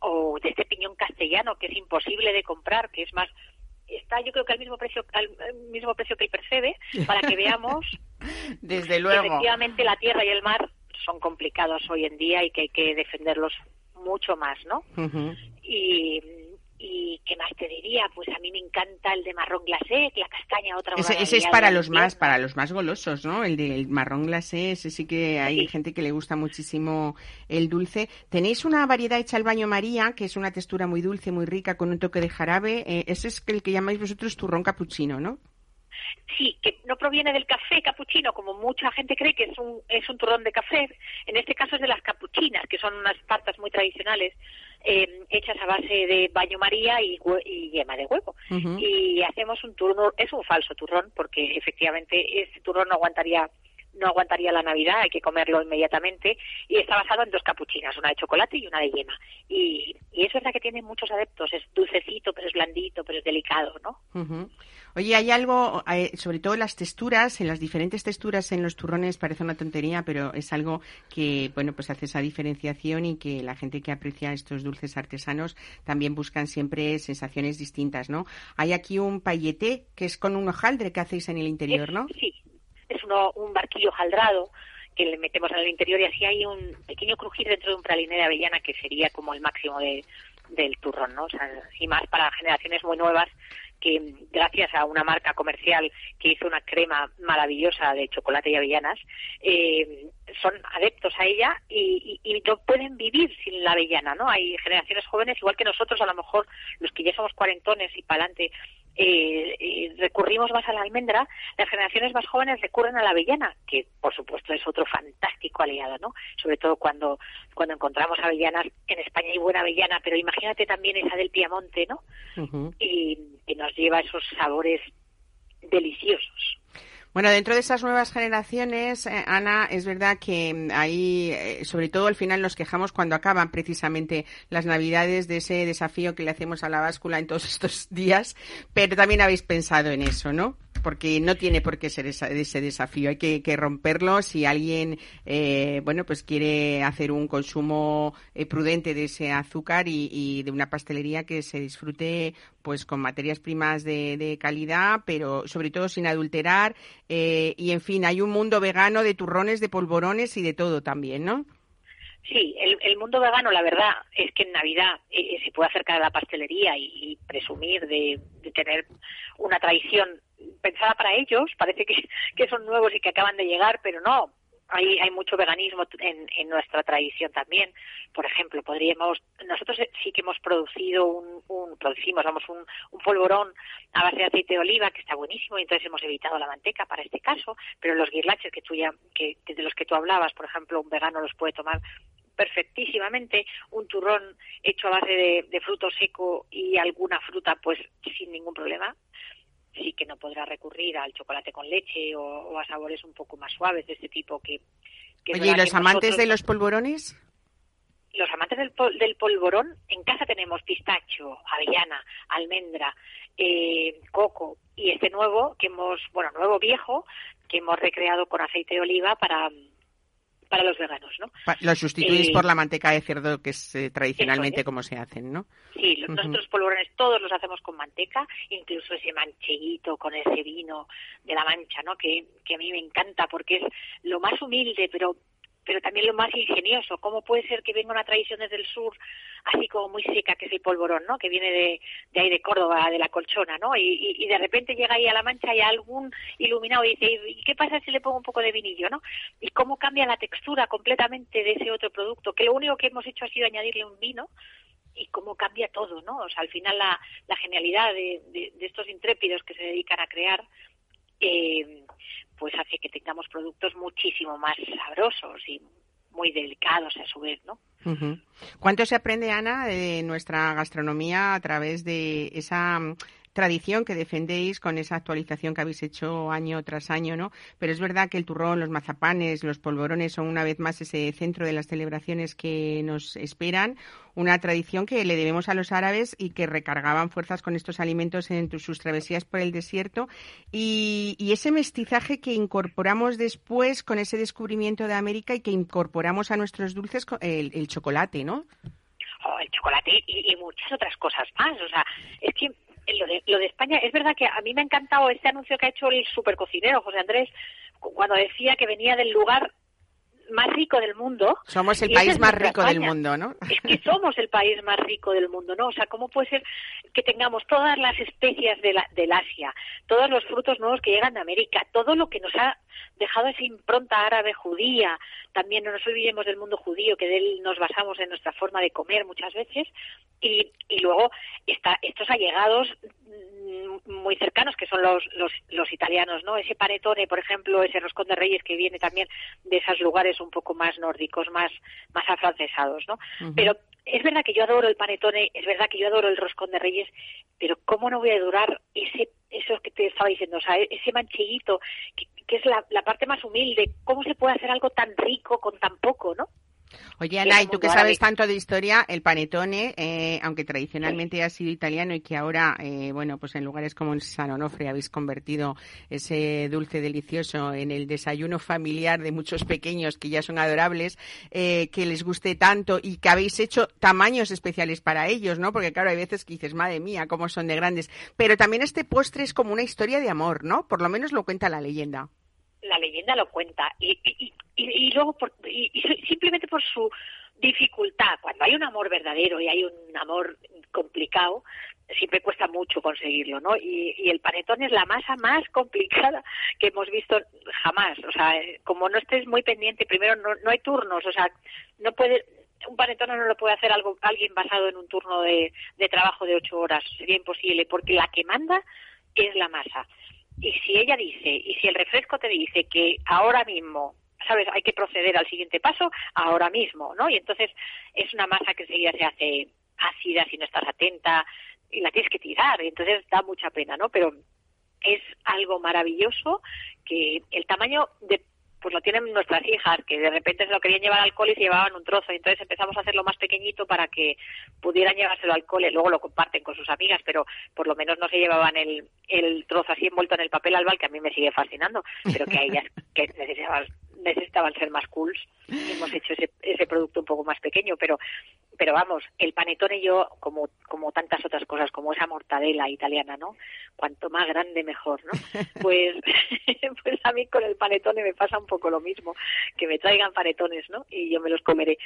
o de este piñón castellano que es imposible de comprar, que es más está yo creo que al mismo precio al mismo precio que el percebe para que veamos *laughs* desde luego que efectivamente la tierra y el mar son complicados hoy en día y que hay que defenderlos mucho más, ¿no? Y y qué más te diría pues a mí me encanta el de marrón glacé la castaña otra ese, ese es para los más para los más golosos no el del marrón glacé ese sí que hay gente que le gusta muchísimo el dulce. Tenéis una variedad hecha al baño María que es una textura muy dulce muy rica con un toque de jarabe. Eh, ese es el que llamáis vosotros turrón capuchino no Sí, que no proviene del café capuchino, como mucha gente cree que es un, es un turrón de café. En este caso es de las capuchinas, que son unas tartas muy tradicionales eh, hechas a base de baño María y, yema de huevo. Y hacemos un turno, es un falso turrón, porque efectivamente este turrón no aguantaría no aguantaría la Navidad, hay que comerlo inmediatamente. Y está basado en dos capuchinas, una de chocolate y una de yema. Y, y es verdad que tiene muchos adeptos, es dulcecito, pero es blandito, pero es delicado, ¿no? Oye, hay algo, eh, sobre todo las texturas, en las diferentes texturas en los turrones parece una tontería, pero es algo que, bueno, pues hace esa diferenciación y que la gente que aprecia estos dulces artesanos también buscan siempre sensaciones distintas, ¿no? Hay aquí un pailleté que es con un hojaldre que hacéis en el interior, ¿no? Sí, es uno, un barquillo jaldrado que le metemos en el interior y así hay un pequeño crujir dentro de un praliné de avellana que sería como el máximo de, del turrón, ¿no? O sea, y más para generaciones muy nuevas que gracias a una marca comercial que hizo una crema maravillosa de chocolate y avellanas, eh, son adeptos a ella y, y, no pueden vivir sin la avellana, ¿no? Hay generaciones jóvenes, igual que nosotros, a lo mejor los que ya somos cuarentones y para adelante, eh, recurrimos más a la almendra, las generaciones más jóvenes recurren a la avellana, que por supuesto es otro fantástico aliado, ¿no? Sobre todo cuando, cuando encontramos avellanas, en España hay buena avellana, pero imagínate también esa del Piamonte, ¿no? y, y nos lleva esos sabores deliciosos. Bueno, dentro de esas nuevas generaciones, eh, Ana, es verdad que ahí, eh, sobre todo al final, nos quejamos cuando acaban precisamente las Navidades de ese desafío que le hacemos a la báscula en todos *laughs* estos días, pero también habéis pensado en eso, ¿no? Porque no tiene por qué ser ese desafío. Hay que, romperlo si alguien, eh, bueno, pues quiere hacer un consumo eh, prudente de ese azúcar y, de una pastelería que se disfrute, pues, con materias primas de, calidad, pero sobre todo sin adulterar. Eh, y, en fin, hay un mundo vegano de turrones, de polvorones y de todo también, ¿no? Sí, el, mundo vegano, la verdad, es que en Navidad se puede acercar a la pastelería y, presumir de, tener una tradición pensada para ellos, parece que, son nuevos y que acaban de llegar, pero no, hay, hay mucho veganismo en, en, nuestra tradición también. Por ejemplo, podríamos, nosotros sí que hemos producido un, un producimos, vamos, un, un, polvorón a base de aceite de oliva que está buenísimo y entonces hemos evitado la manteca para este caso, pero los guirlaches que tú ya, que, de los que tú hablabas, por ejemplo, un vegano los puede tomar perfectísimamente un turrón hecho a base de, de fruto seco y alguna fruta pues sin ningún problema sí que no podrá recurrir al chocolate con leche o, a sabores un poco más suaves de este tipo que... Oye, ¿y los amantes de los polvorones? Los amantes del, del, polvorón, en casa tenemos pistacho, avellana, almendra, eh, coco y este nuevo que hemos, bueno, nuevo viejo, que hemos recreado con aceite de oliva para, para los veganos, ¿no? Lo sustituís por eh, la manteca de cerdo, que es eh, tradicionalmente como se hacen, ¿no? Sí, los, nosotros polvorones todos los hacemos con manteca, incluso ese mancheguito con ese vino de la mancha, ¿no? Que, que a mí me encanta porque es lo más humilde, pero pero también lo más ingenioso. ¿Cómo puede ser que venga una tradición desde el sur, así como muy seca, que es el polvorón, ¿no? Que viene de, de ahí de Córdoba, de la colchona, ¿no? Y, y, de repente llega ahí a la mancha y algún iluminado y dice, ¿y qué pasa si le pongo un poco de vinillo, ¿no? Y cómo cambia la textura completamente de ese otro producto, que lo único que hemos hecho ha sido añadirle un vino y cómo cambia todo, ¿no? O sea, al final la, la genialidad de, de, de estos intrépidos que se dedican a crear eh, pues hace que tengamos productos muchísimo más sabrosos y muy delicados a su vez, ¿no? ¿Cuánto se aprende, Ana, de nuestra gastronomía a través de esa tradición que defendéis con esa actualización que habéis hecho año tras año, ¿no? Pero es verdad que el turrón, los mazapanes, los polvorones son una vez más ese centro de las celebraciones que nos esperan, una tradición que le debemos a los árabes y que recargaban fuerzas con estos alimentos en sus travesías por el desierto y, ese mestizaje que incorporamos después con ese descubrimiento de América y que incorporamos a nuestros dulces el, chocolate, ¿no? Oh, el chocolate y, y, muchas otras cosas más. O sea, es que lo de, lo de España, es verdad que a mí me ha encantado este anuncio que ha hecho el supercocinero José Andrés, cuando decía que venía del lugar más rico del mundo. Somos el país más rico del mundo, ¿no? Es que somos el país más rico del mundo, ¿no? O sea, ¿cómo puede ser que tengamos todas las especias de la, del Asia, todos los frutos nuevos que llegan de América, todo lo que nos ha dejado esa impronta árabe judía, también no nos olvidemos del mundo judío, que de él nos basamos en nuestra forma de comer muchas veces, y, y luego está, estos allegados mm, muy cercanos que son los, los, los italianos, ¿no? Ese panetone, por ejemplo, ese roscón de reyes que viene también de esos lugares un poco más nórdicos, más, más afrancesados, ¿no? Pero es verdad que yo adoro el panetone, es verdad que yo adoro el roscón de reyes, pero ¿cómo no voy a adorar ese, eso que te estaba diciendo, o sea, ese mancheguito, que, que es la, la parte más humilde, cómo se puede hacer algo tan rico con tan poco, ¿no? Oye, Ana, y tú que sabes tanto de historia, el panetone, eh, aunque tradicionalmente ha sido italiano y que ahora, eh, bueno, pues en lugares como en San Onofre habéis convertido ese dulce delicioso en el desayuno familiar de muchos pequeños que ya son adorables, eh, que les guste tanto y que habéis hecho tamaños especiales para ellos, ¿no? Porque claro, hay veces que dices, madre mía, cómo son de grandes. Pero también este postre es como una historia de amor, ¿no? Por lo menos lo cuenta la leyenda la leyenda lo cuenta. Y, y, y, luego por, y, simplemente por su dificultad cuando hay un amor verdadero y hay un amor complicado siempre cuesta mucho conseguirlo no y, y el panetón es la masa más *laughs* complicada que hemos visto jamás. O sea como no estés muy pendiente primero no, no hay turnos o sea no puede un panetón no lo puede hacer algo alguien basado en un turno de, de trabajo de ocho horas sería imposible porque la que manda es la masa. Y si ella dice, y si el refresco te dice que ahora mismo sabes, hay que proceder al siguiente paso ahora mismo, ¿no? Y entonces es una masa que enseguida se hace ácida si no estás atenta y la tienes que tirar, y entonces da mucha pena, ¿no? Pero es algo maravilloso que el tamaño de pues lo tienen nuestras hijas, que de repente se lo querían llevar al cole y se llevaban un trozo. Y entonces empezamos a hacerlo más pequeñito para que pudieran llevárselo al cole. Luego lo comparten con sus amigas, pero por lo menos no se llevaban el, el trozo así envuelto en el papel albal, que a mí me sigue fascinando, pero que a ellas que *laughs* necesitaban necesitaban ser más cools. *laughs* Hemos hecho ese, ese producto un poco más pequeño pero pero vamos el panetone yo como como tantas otras cosas como esa mortadela italiana no cuanto más grande mejor no *laughs* pues *laughs* pues a mí con el panetone me pasa un poco lo mismo que me traigan panetones no y yo me los comeré.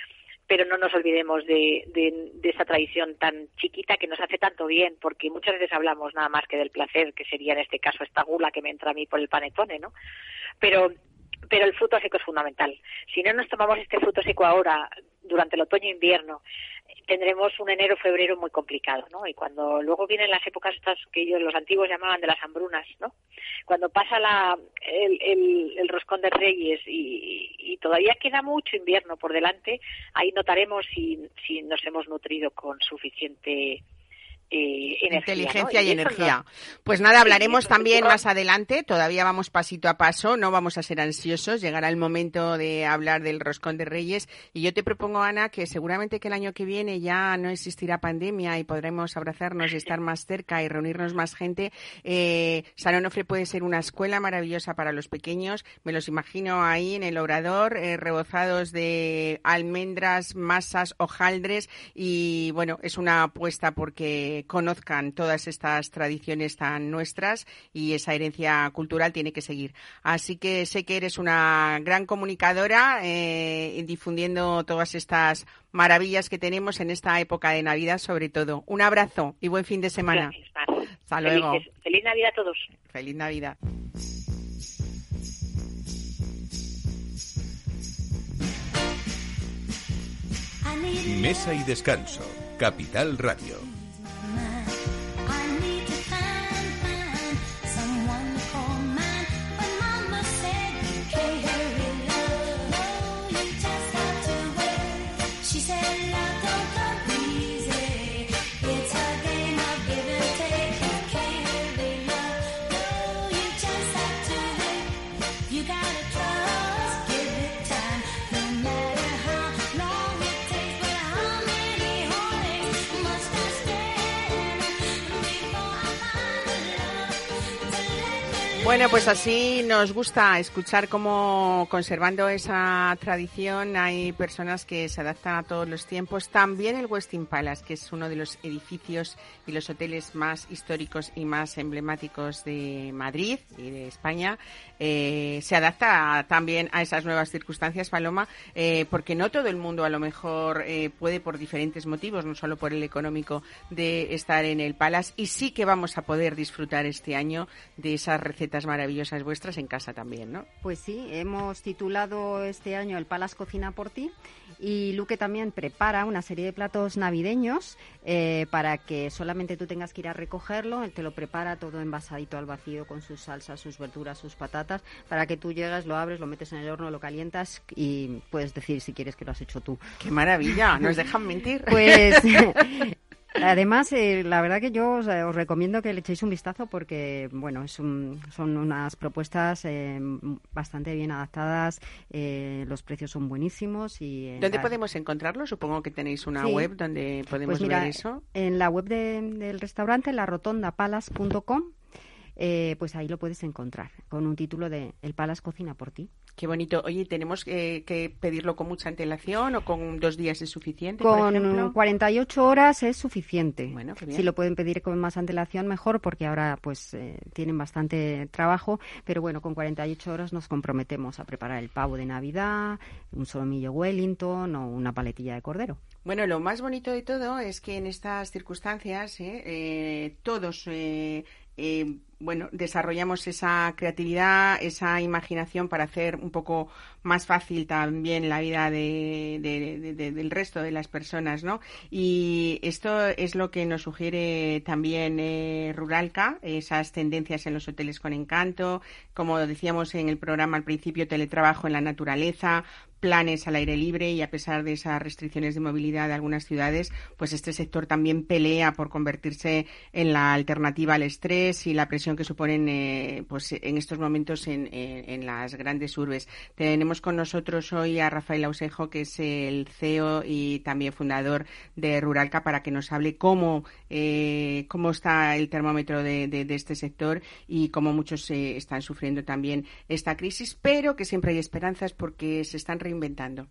Pero no nos olvidemos de, de, de, esa tradición tan chiquita que nos hace tanto bien, porque muchas veces hablamos nada más que del placer, que sería en este caso esta gula que me entra a mí por el panetone, ¿no? Pero pero el fruto seco es fundamental. Si no nos tomamos este fruto seco ahora, durante el otoño e invierno, tendremos un enero febrero muy complicado, ¿no? Y cuando luego vienen las épocas estas que ellos los antiguos llamaban de las hambrunas, ¿no? Cuando pasa la, el, el, roscón de Reyes y, y, todavía queda mucho invierno por delante, ahí notaremos si, si nos hemos nutrido con suficiente eh, inteligencia y, energía. Pues nada, hablaremos también más adelante, todavía vamos pasito a paso, no vamos a ser ansiosos, llegará el momento de hablar del roscón de Reyes. Y yo te propongo, Ana, que seguramente que el año que viene ya no existirá pandemia y podremos abrazarnos y estar más cerca y reunirnos más gente. Eh, San Onofre puede ser una escuela maravillosa para los pequeños, me los imagino ahí en el obrador, eh, rebozados de almendras, masas, hojaldres. Y bueno, es una apuesta porque conozcan todas estas tradiciones tan nuestras y esa herencia cultural tiene que seguir. Así que sé que eres una gran comunicadora eh, difundiendo todas estas maravillas que tenemos en esta época de Navidad, sobre todo. Un abrazo y buen fin de semana. Hasta luego. Feliz Navidad a todos. Feliz Navidad. Mesa y descanso. Capital Radio. Bueno, pues así nos gusta escuchar cómo conservando esa tradición hay personas que se adaptan a todos los tiempos. También el Westin Palace, que es uno de los edificios y los hoteles más históricos y más emblemáticos de Madrid y de España, eh, se adapta también a esas nuevas circunstancias, Paloma, eh, porque no todo el mundo a lo mejor eh, puede por diferentes motivos, no solo por el económico, de estar en el Palace. Y sí que vamos a poder disfrutar este año de esas recetas maravillosas vuestras en casa también, ¿no? Pues sí, hemos titulado este año el Palas Cocina por ti y Luque también prepara una serie de platos navideños eh, para que solamente tú tengas que ir a recogerlo. Él te lo prepara todo envasadito al vacío con sus salsas, sus verduras, sus patatas, para que tú llegas, lo abres, lo metes en el horno, lo calientas y puedes decir si quieres que lo has hecho tú. ¡Qué maravilla! ¿Nos dejan mentir? Pues *laughs* Además, eh, la verdad que yo os, recomiendo que le echéis un vistazo porque, bueno, es son unas propuestas eh, bastante bien adaptadas, eh, los precios son buenísimos y... ¿Dónde podemos encontrarlo? Supongo que tenéis una web donde podemos pues ver eso. En la web del restaurante, la rotondapalas.com, eh, pues ahí lo puedes encontrar, con un título de El Palas cocina por ti. Qué bonito. Oye, ¿tenemos que pedirlo con mucha antelación o con dos días es suficiente? Con 48 horas es suficiente. Bueno, Si lo pueden pedir con más antelación, mejor, porque ahora pues eh, tienen bastante trabajo. Pero bueno, con 48 horas nos comprometemos a preparar el pavo de Navidad, un solomillo Wellington o una paletilla de cordero. Bueno, lo más bonito de todo es que en estas circunstancias eh, todos bueno, desarrollamos esa creatividad, esa imaginación para hacer un poco más fácil también la vida del resto de las personas, ¿no? Y esto es lo que nos sugiere también eh, Ruralca, esas tendencias en los hoteles con encanto, como decíamos en el programa al principio, teletrabajo en la naturaleza, planes al aire libre y a pesar de esas restricciones de movilidad de algunas ciudades, pues este sector también pelea por convertirse en la alternativa al estrés y la presión que suponen eh, pues en estos momentos en, las grandes urbes. Tenemos con nosotros hoy a Rafael Ausejo, que es el CEO y también fundador de Ruralca, para que nos hable cómo, eh, cómo está el termómetro de, este sector y cómo muchos eh, están sufriendo también esta crisis, pero que siempre hay esperanzas porque se están inventando.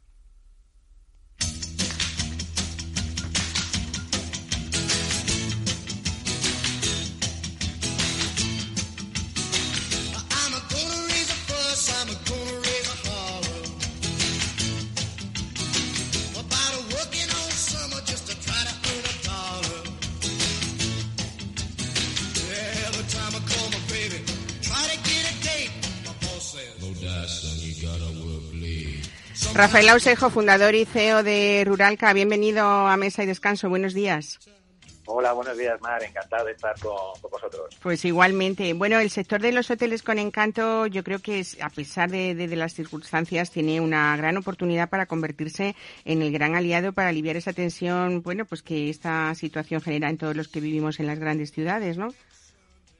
Rafael Ausejo, fundador y CEO de Ruralca, bienvenido a Mesa y Descanso. Buenos días. Hola, buenos días, Mar. Encantado de estar con, vosotros. Pues igualmente. Bueno, el sector de los hoteles con encanto, yo creo que a pesar de, de, las circunstancias, tiene una gran oportunidad para convertirse en el gran aliado para aliviar esa tensión, bueno, pues que esta situación genera en todos los que vivimos en las grandes ciudades, ¿no?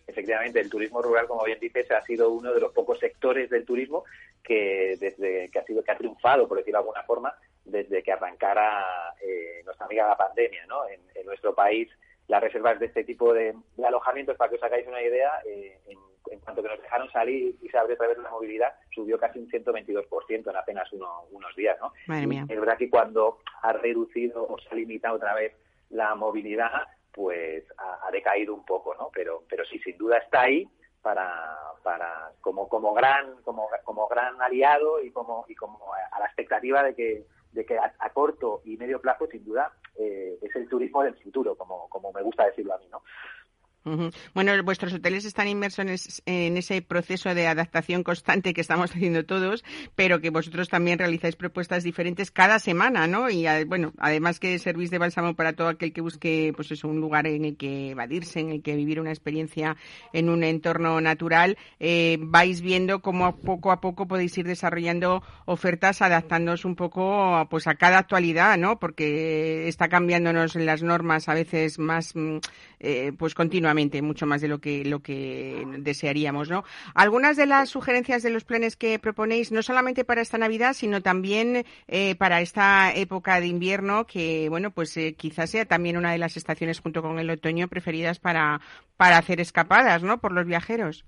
efectivamente el turismo rural, como bien dices, ha sido uno de los pocos sectores del turismo que desde que ha sido que ha triunfado, por decirlo de alguna forma, desde que arrancara eh, nuestra amiga la pandemia, ¿no? En, nuestro país las reservas de este tipo de, alojamientos, para que os hagáis una idea, eh, en, cuanto que nos dejaron salir y se abrió otra vez la movilidad, subió casi un 122% en apenas unos días, ¿no? Es verdad que cuando ha reducido o se ha limitado otra vez la movilidad, pues ha, decaído un poco, ¿no? Pero, pero sí, sin duda está ahí para, para como, como gran, como, como gran aliado y como, y como a la expectativa de que, de que a, corto y medio plazo, sin duda, eh, es el turismo del futuro, como, como me gusta decirlo a mí, ¿no? Bueno, vuestros hoteles están inmersos en, ese proceso de adaptación constante que estamos haciendo todos, pero que vosotros también realizáis propuestas diferentes cada semana, ¿no? Y bueno, además que servís de bálsamo para todo aquel que busque, pues eso, un lugar en el que evadirse, en el que vivir una experiencia en un entorno natural, eh, vais viendo cómo poco a poco podéis ir desarrollando ofertas adaptándoos un poco, pues a cada actualidad, ¿no? Porque está cambiándonos las normas a veces más, mm, eh, pues continuamente mucho más de lo que, lo que desearíamos, ¿no? Algunas de las sugerencias de los planes que proponéis, no solamente para esta Navidad, sino también eh, para esta época de invierno, que, bueno, pues eh, quizás sea también una de las estaciones junto con el otoño preferidas para, para hacer escapadas, ¿no? Por los viajeros.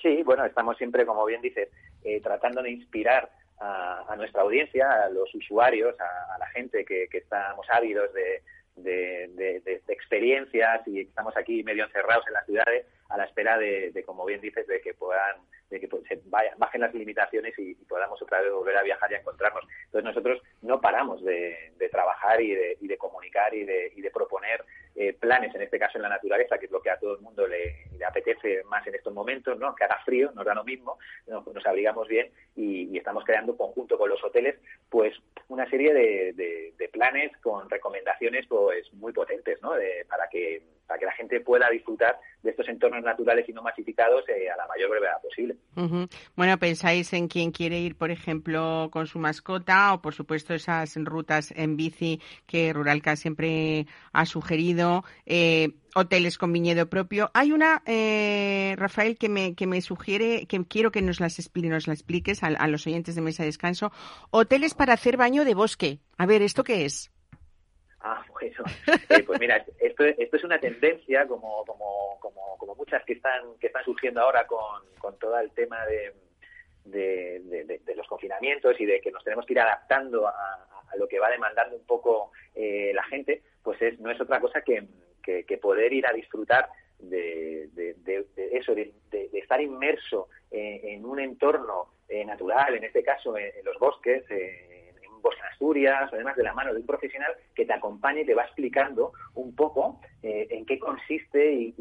Sí, bueno, estamos siempre, como bien dices, eh, tratando de inspirar a, nuestra audiencia, a los usuarios, a, la gente que estamos ávidos de, de, de, experiencias y estamos aquí medio encerrados en las ciudades a la espera de, como bien dices, de que puedan, de que se bajen las limitaciones y, podamos otra vez volver a viajar y a encontrarnos. Entonces nosotros no paramos de, trabajar y de, y de comunicar y de, y de proponer eh, planes, en este caso en la naturaleza, que es lo que a todo el mundo le, apetece más en estos momentos, ¿no? Que haga frío, nos da lo mismo, nos, abrigamos bien y, estamos creando conjunto con los hoteles, pues una serie de, planes con recomendaciones pues muy potentes, ¿no? para que para que la gente pueda disfrutar de estos entornos naturales y no masificados eh, a la mayor brevedad posible. Bueno, pensáis en quien quiere ir, por ejemplo, con su mascota o, por supuesto, esas rutas en bici que Ruralca siempre ha sugerido. Eh, hoteles con viñedo propio. Hay una, eh, Rafael, que me, que me sugiere, que quiero que nos las, nos la expliques a, a los oyentes de Mesa de Descanso. Hoteles para hacer baño de bosque. A ver, ¿esto qué es? Ah, *laughs* bueno, eh, pues mira, esto, esto es una tendencia como, como, como, como muchas que están, que están surgiendo ahora con, con todo el tema de, de, los confinamientos y de que nos tenemos que ir adaptando a, lo que va demandando un poco eh, la gente, pues es, no es otra cosa que, que, poder ir a disfrutar de, eso, de, estar inmerso en, un entorno eh, natural, en este caso en, los bosques, grupos en Asturias, además de la mano de un profesional que te acompañe y te va explicando un poco eh, en qué consiste y,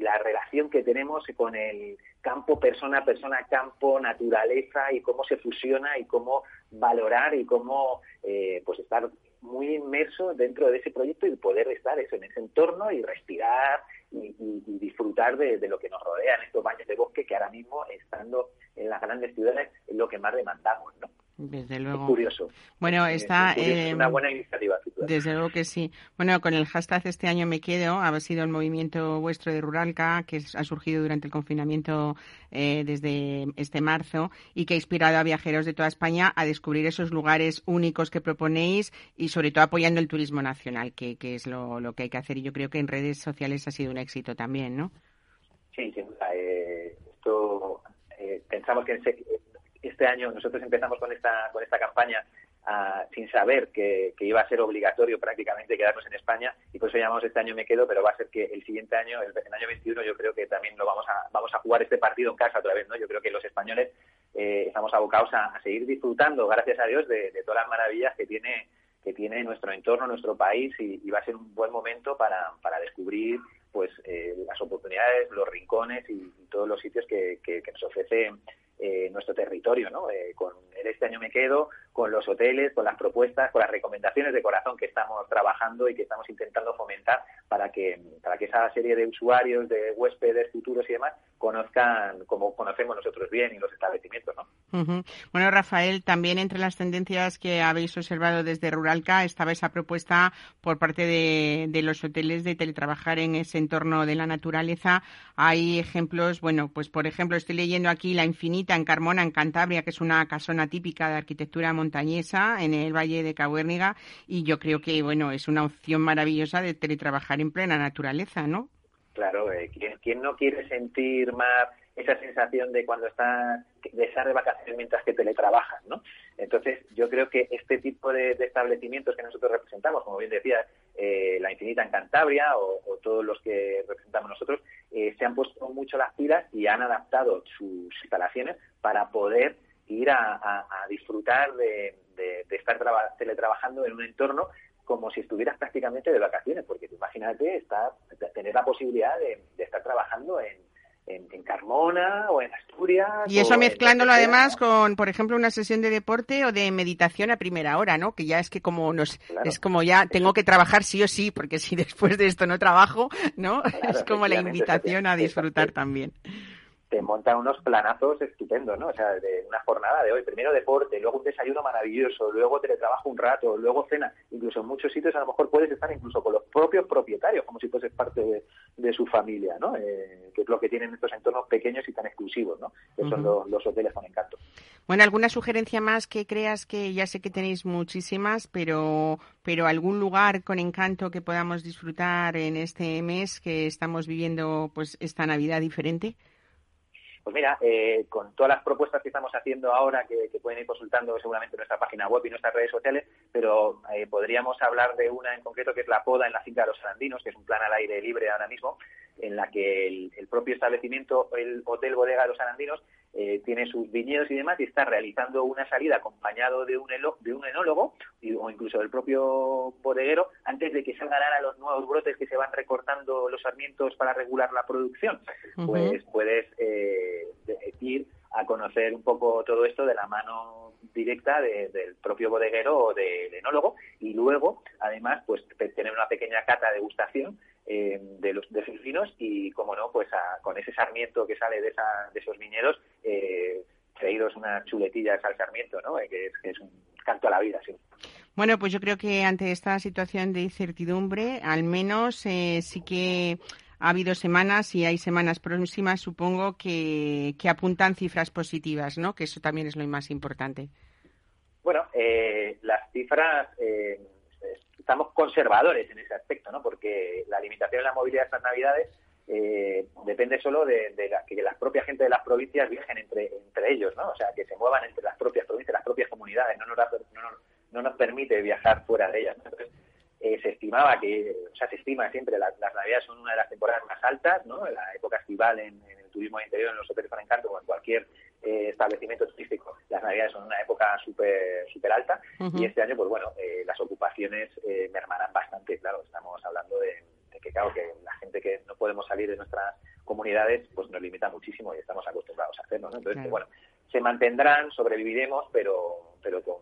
la relación que tenemos con el campo persona, persona, campo, naturaleza y cómo se fusiona y cómo valorar y cómo eh, pues estar muy inmerso dentro de ese proyecto y poder estar eso en ese entorno y respirar y, disfrutar de, de, lo que nos rodea en estos baños de bosque que ahora mismo estando en las grandes ciudades es lo que más demandamos, ¿no? Desde luego. curioso. Bueno, está. Es, una em, buena iniciativa. Desde luego que sí. Bueno, con el hashtag Este año me quedo, ha sido el movimiento vuestro de Ruralca, que ha surgido durante el confinamiento eh, desde este marzo y que ha inspirado a viajeros de toda España a descubrir esos lugares únicos que proponéis y, sobre todo, apoyando el turismo nacional, que, que es lo, lo que hay que hacer. Y yo creo que en redes sociales ha sido un éxito también, ¿no? Sí, sí. Eh, esto eh, pensamos que este año nosotros empezamos con esta, con esta campaña ah, sin saber que, iba a ser obligatorio prácticamente quedarnos en España y por eso llamamos este año me quedo, pero va a ser que el siguiente año, el, año 21, yo creo que también lo vamos a, vamos a jugar este partido en casa otra vez, ¿no? Yo creo que los españoles eh, estamos abocados a, seguir disfrutando, gracias a Dios, de, todas las maravillas que tiene que tiene nuestro entorno, nuestro país y, va a ser un buen momento para, para descubrir pues eh, las oportunidades, los rincones y, todos los sitios que, que, que nos ofrece eh, nuestro territorio, ¿no? Eh, con el Este año me quedo, con los hoteles, con las propuestas, con las recomendaciones de corazón que estamos trabajando y que estamos intentando fomentar para que, para que esa serie de usuarios, de huéspedes futuros y demás, conozcan como conocemos nosotros bien y los establecimientos, ¿no? Bueno, Rafael, también entre las tendencias que habéis observado desde Ruralca estaba esa propuesta por parte de, de los hoteles de teletrabajar en ese entorno de la naturaleza. Hay ejemplos, bueno, pues por ejemplo, estoy leyendo aquí La Infinita en Carmona, en Cantabria, que es una casona típica de arquitectura montañesa en el Valle de Cabuérniga y yo creo que, bueno, es una opción maravillosa de teletrabajar en plena naturaleza, ¿no? Claro, eh, ¿quién, no quiere sentir más esa sensación de cuando estás de estar de vacaciones mientras que teletrabajas, ¿no? Entonces, yo creo que este tipo de, establecimientos que nosotros representamos, como bien decía, eh, la Infinita en Cantabria o, todos los que representamos nosotros, eh, se han puesto mucho las pilas y han adaptado sus instalaciones para poder ir a, disfrutar de, estar teletrabajando en un entorno como si estuvieras prácticamente de vacaciones, porque imagínate estar, tener la posibilidad de, estar trabajando en, Carmona o en Asturias. Y eso mezclándolo además con, por ejemplo, una sesión de deporte o de meditación a primera hora, ¿no? Que ya es que como nos, es como ya tengo que trabajar sí o sí, porque si *laughs* después de esto no trabajo, ¿no? es como la invitación a disfrutar también te montan unos planazos estupendos, ¿no? O sea, de una jornada de hoy, primero deporte, luego un desayuno maravilloso, luego teletrabajo un rato, luego cena, incluso en muchos sitios a lo mejor puedes estar incluso con los propios propietarios, como si fueses parte de, su familia, ¿no? Eh, que es lo que tienen estos entornos pequeños y tan exclusivos, ¿no? Que son los, hoteles con encanto. Bueno, ¿alguna sugerencia más que creas que ya sé que tenéis muchísimas, pero, pero algún lugar con encanto que podamos disfrutar en este mes que estamos viviendo pues esta Navidad diferente? Pues mira, eh, con todas las propuestas que estamos haciendo ahora, que, pueden ir consultando seguramente en nuestra página web y nuestras redes sociales, pero eh, podríamos hablar de una en concreto que es la poda en la finca de los Arandinos, que es un plan al aire libre ahora mismo, en la que el, propio establecimiento, el Hotel Bodega de los Arandinos, eh, tiene sus viñedos y demás y está realizando una salida acompañado de un, de un enólogo o incluso del propio bodeguero antes de que salgan a los nuevos brotes que se van recortando los sarmientos para regular la producción. Pues puedes eh, ir a conocer un poco todo esto de la mano directa del propio bodeguero o del enólogo y luego, además, pues tener una pequeña cata de degustación eh, de los de sus vinos y como no pues con ese sarmiento que sale de, esa, de esos viñedos eh, traídos unas chuletillas al sarmiento no eh, que, es, un canto a la vida sí bueno pues yo creo que ante esta situación de incertidumbre al menos eh, sí que ha habido semanas y hay semanas próximas, supongo, que, que apuntan cifras positivas, ¿no? Que eso también es lo más importante. Bueno, las cifras eh, estamos conservadores en ese aspecto, ¿no? Porque la limitación de la movilidad estas Navidades eh, depende solo de, que la propia gente de las provincias viajen entre, entre ellos, ¿no? O sea, que se muevan entre las propias provincias, las propias comunidades, no nos, no, nos permite viajar fuera de ellas. Entonces, eh, se estimaba que, o sea, se estima siempre, las, las Navidades son una de las temporadas más altas, ¿no? La época estival en, el turismo interior, en los hoteles con encanto o en cualquier eh, establecimiento turístico, las navidades son una época súper super alta y este año, pues bueno, eh, las ocupaciones eh, mermarán bastante, claro, estamos hablando de, que, claro, que la gente que no podemos salir de nuestras comunidades, pues nos limita muchísimo y estamos acostumbrados a hacerlo, ¿no? Entonces, bueno, se mantendrán, sobreviviremos, pero, pero con,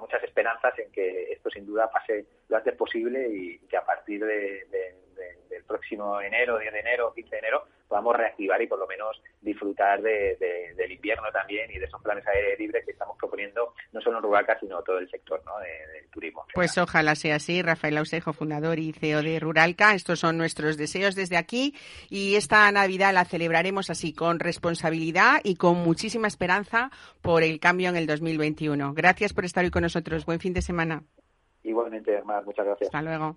muchas esperanzas en que esto sin duda pase lo antes posible y que a partir de, del próximo enero, 10 de enero, 15 de enero, podamos reactivar y por lo menos disfrutar de, del invierno también y de esos planes aéreos libres que estamos proponiendo no solo en Ruralca, sino todo el sector ¿no? del turismo. Pues ojalá sea así. Rafael Ausejo, fundador y CEO de Ruralca. Estos son nuestros deseos desde aquí y esta Navidad la celebraremos así, con responsabilidad y con muchísima esperanza por el cambio en el 2021. Gracias por estar hoy con nosotros. Buen fin de semana. Igualmente, Mar, muchas gracias. Hasta luego.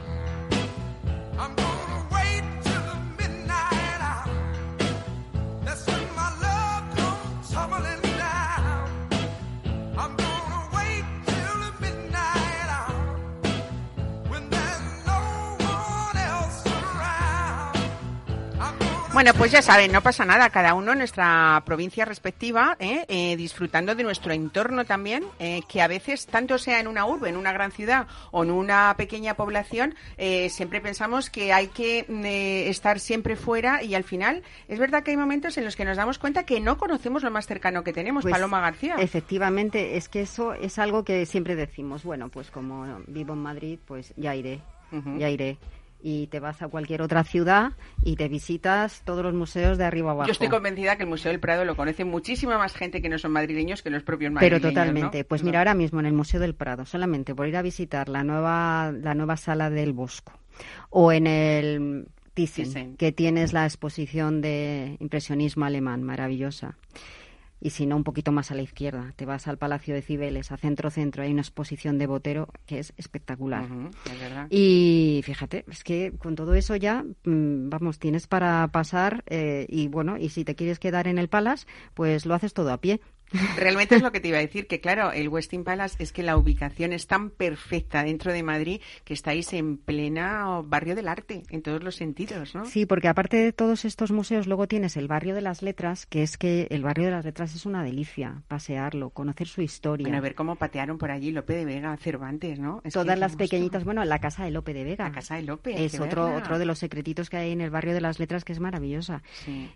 Bueno, pues ya saben, no pasa nada, cada uno en nuestra provincia respectiva, ¿eh? Eh, disfrutando de nuestro entorno también, eh, que a veces, tanto sea en una urbe, en una gran ciudad o en una pequeña población, siempre pensamos que hay que mm, estar siempre fuera y al final es verdad que hay momentos en los que nos damos cuenta que no conocemos lo más cercano que tenemos, pues, Paloma García. Efectivamente, es que eso es algo que siempre decimos, bueno, pues como vivo en Madrid, pues ya iré, ya iré y te vas a cualquier otra ciudad y te visitas todos los museos de arriba abajo. Yo estoy convencida que el Museo del Prado lo conoce muchísima más gente que no son madrileños que los propios madrileños. Pero totalmente. Pues mira, ahora mismo en el Museo del Prado, solamente por ir a visitar la nueva, la nueva sala del Bosco o en el Thyssen, que tienes la exposición de impresionismo alemán, maravillosa y si no un poquito más a la izquierda. Te vas al Palacio de Cibeles, a centro-centro, hay una exposición de Botero que es espectacular. y fíjate, es que con todo eso ya, mm, vamos, tienes para pasar eh, y bueno, y si te quieres quedar en el Palace, pues lo haces todo a pie. Realmente es lo que te iba a decir, que claro, el Westin Palace es que la ubicación es tan perfecta dentro de Madrid que estáis en plena barrio del arte, en todos los sentidos, ¿no? Sí, porque aparte de todos estos museos, luego tienes el barrio de las letras, que es que el barrio de las letras es una delicia, pasearlo, conocer su historia. Bueno, a ver cómo patearon por allí Lope de Vega, Cervantes, ¿no? Todas las pequeñitas, bueno, la casa de Lope de Vega. La casa de Lope. Es otro, otro de los secretitos que hay en el barrio de las letras que es maravillosa.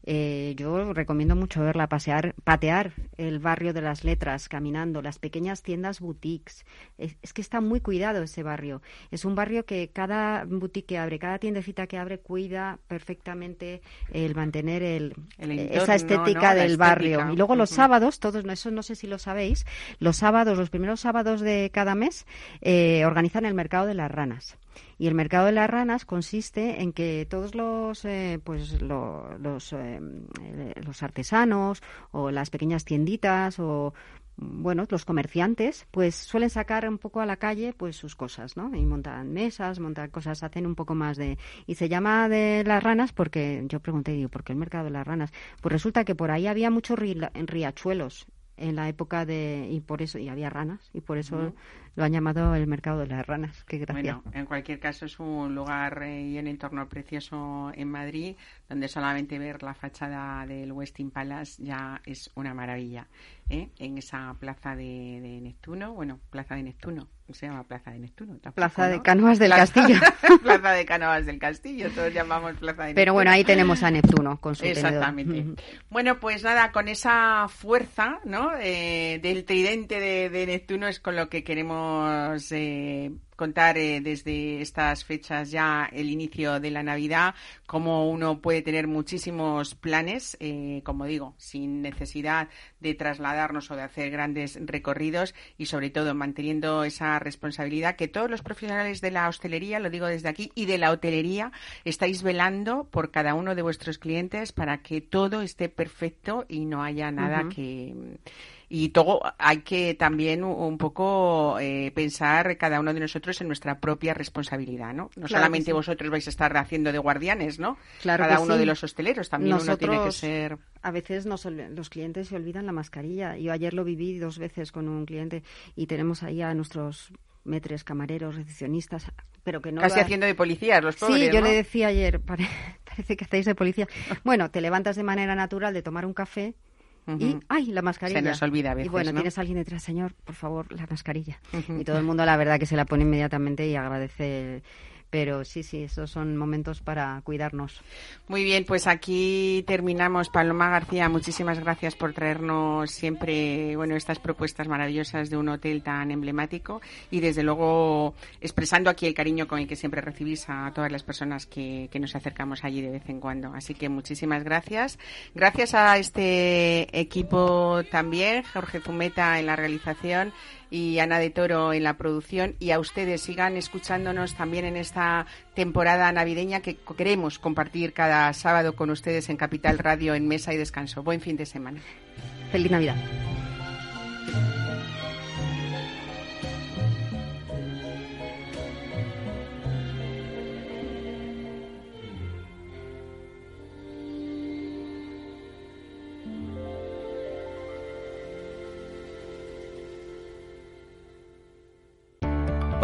Eh, yo recomiendo mucho verla, pasear, patear el barrio de las letras caminando, las pequeñas tiendas boutiques. Es, que está muy cuidado ese barrio. Es un barrio que cada boutique que abre, cada tiendecita que abre, cuida perfectamente el mantener el, esa estética del barrio. Y luego los sábados, todos, eso no sé si lo sabéis, los sábados, los primeros sábados de cada mes, eh, organizan el mercado de las ranas. Y el mercado de las ranas consiste en que todos los, eh, pues los, eh, los artesanos o las pequeñas tienditas o bueno, los comerciantes, pues suelen sacar un poco a la calle pues sus cosas, ¿no? Y montan mesas, montan cosas, hacen un poco más de... Y se llama de las ranas porque yo pregunté, digo, ¿por qué el mercado de las ranas? Pues resulta que por ahí había muchos riachuelos en la época de... y por eso, y había ranas, y por eso lo han llamado el mercado de las ranas. Qué gracia. Bueno, en cualquier caso es un lugar eh, y un entorno precioso en Madrid, donde solamente ver la fachada del Westin Palace ya es una maravilla. ¿eh? En esa plaza de, Neptuno, bueno, plaza de Neptuno, se llama Plaza de Neptuno. plaza de Canoas del Castillo. *laughs* plaza de Canoas del Castillo, todos llamamos Plaza de Neptuno. Pero bueno, ahí tenemos a Neptuno con su Exactamente. Bueno, pues nada, con esa fuerza ¿no? Eh, del tridente de, de Neptuno es con lo que queremos eh, contar eh, desde estas fechas ya el inicio de la Navidad, cómo uno puede tener muchísimos planes, eh, como digo, sin necesidad de trasladarnos o de hacer grandes recorridos y sobre todo manteniendo esa responsabilidad que todos los profesionales de la hostelería, lo digo desde aquí, y de la hotelería, estáis velando por cada uno de vuestros clientes para que todo esté perfecto y no haya nada que y todo hay que también un poco eh, pensar cada uno de nosotros en nuestra propia responsabilidad, ¿no? No solamente vosotros vais a estar haciendo de guardianes, ¿no? Claro cada uno de los hosteleros también uno tiene que ser. A veces los clientes se olvidan la mascarilla. Yo ayer lo viví dos veces con un cliente y tenemos ahí a nuestros metres, camareros, recepcionistas, pero que no... Casi haciendo de policías, los pobres, Sí, yo le decía ayer, *laughs* parece que hacéis de policía. Bueno, te levantas de manera natural de tomar un café y, ¡ay, la mascarilla! Se nos olvida a veces, Y bueno, tienes a alguien detrás, señor, por favor, la mascarilla. Y todo el mundo, la verdad, que se la pone inmediatamente y agradece pero sí, sí, esos son momentos para cuidarnos. Muy bien, pues aquí terminamos. Paloma García, muchísimas gracias por traernos siempre bueno, estas propuestas maravillosas de un hotel tan emblemático y desde luego expresando aquí el cariño con el que siempre recibís a todas las personas que, que nos acercamos allí de vez en cuando. Así que muchísimas gracias. Gracias a este equipo también, Jorge Zumeta en la realización y Ana de Toro en la producción y a ustedes sigan escuchándonos también en esta temporada navideña que queremos compartir cada sábado con ustedes en Capital Radio en Mesa y Descanso. Buen fin de semana. Feliz Navidad.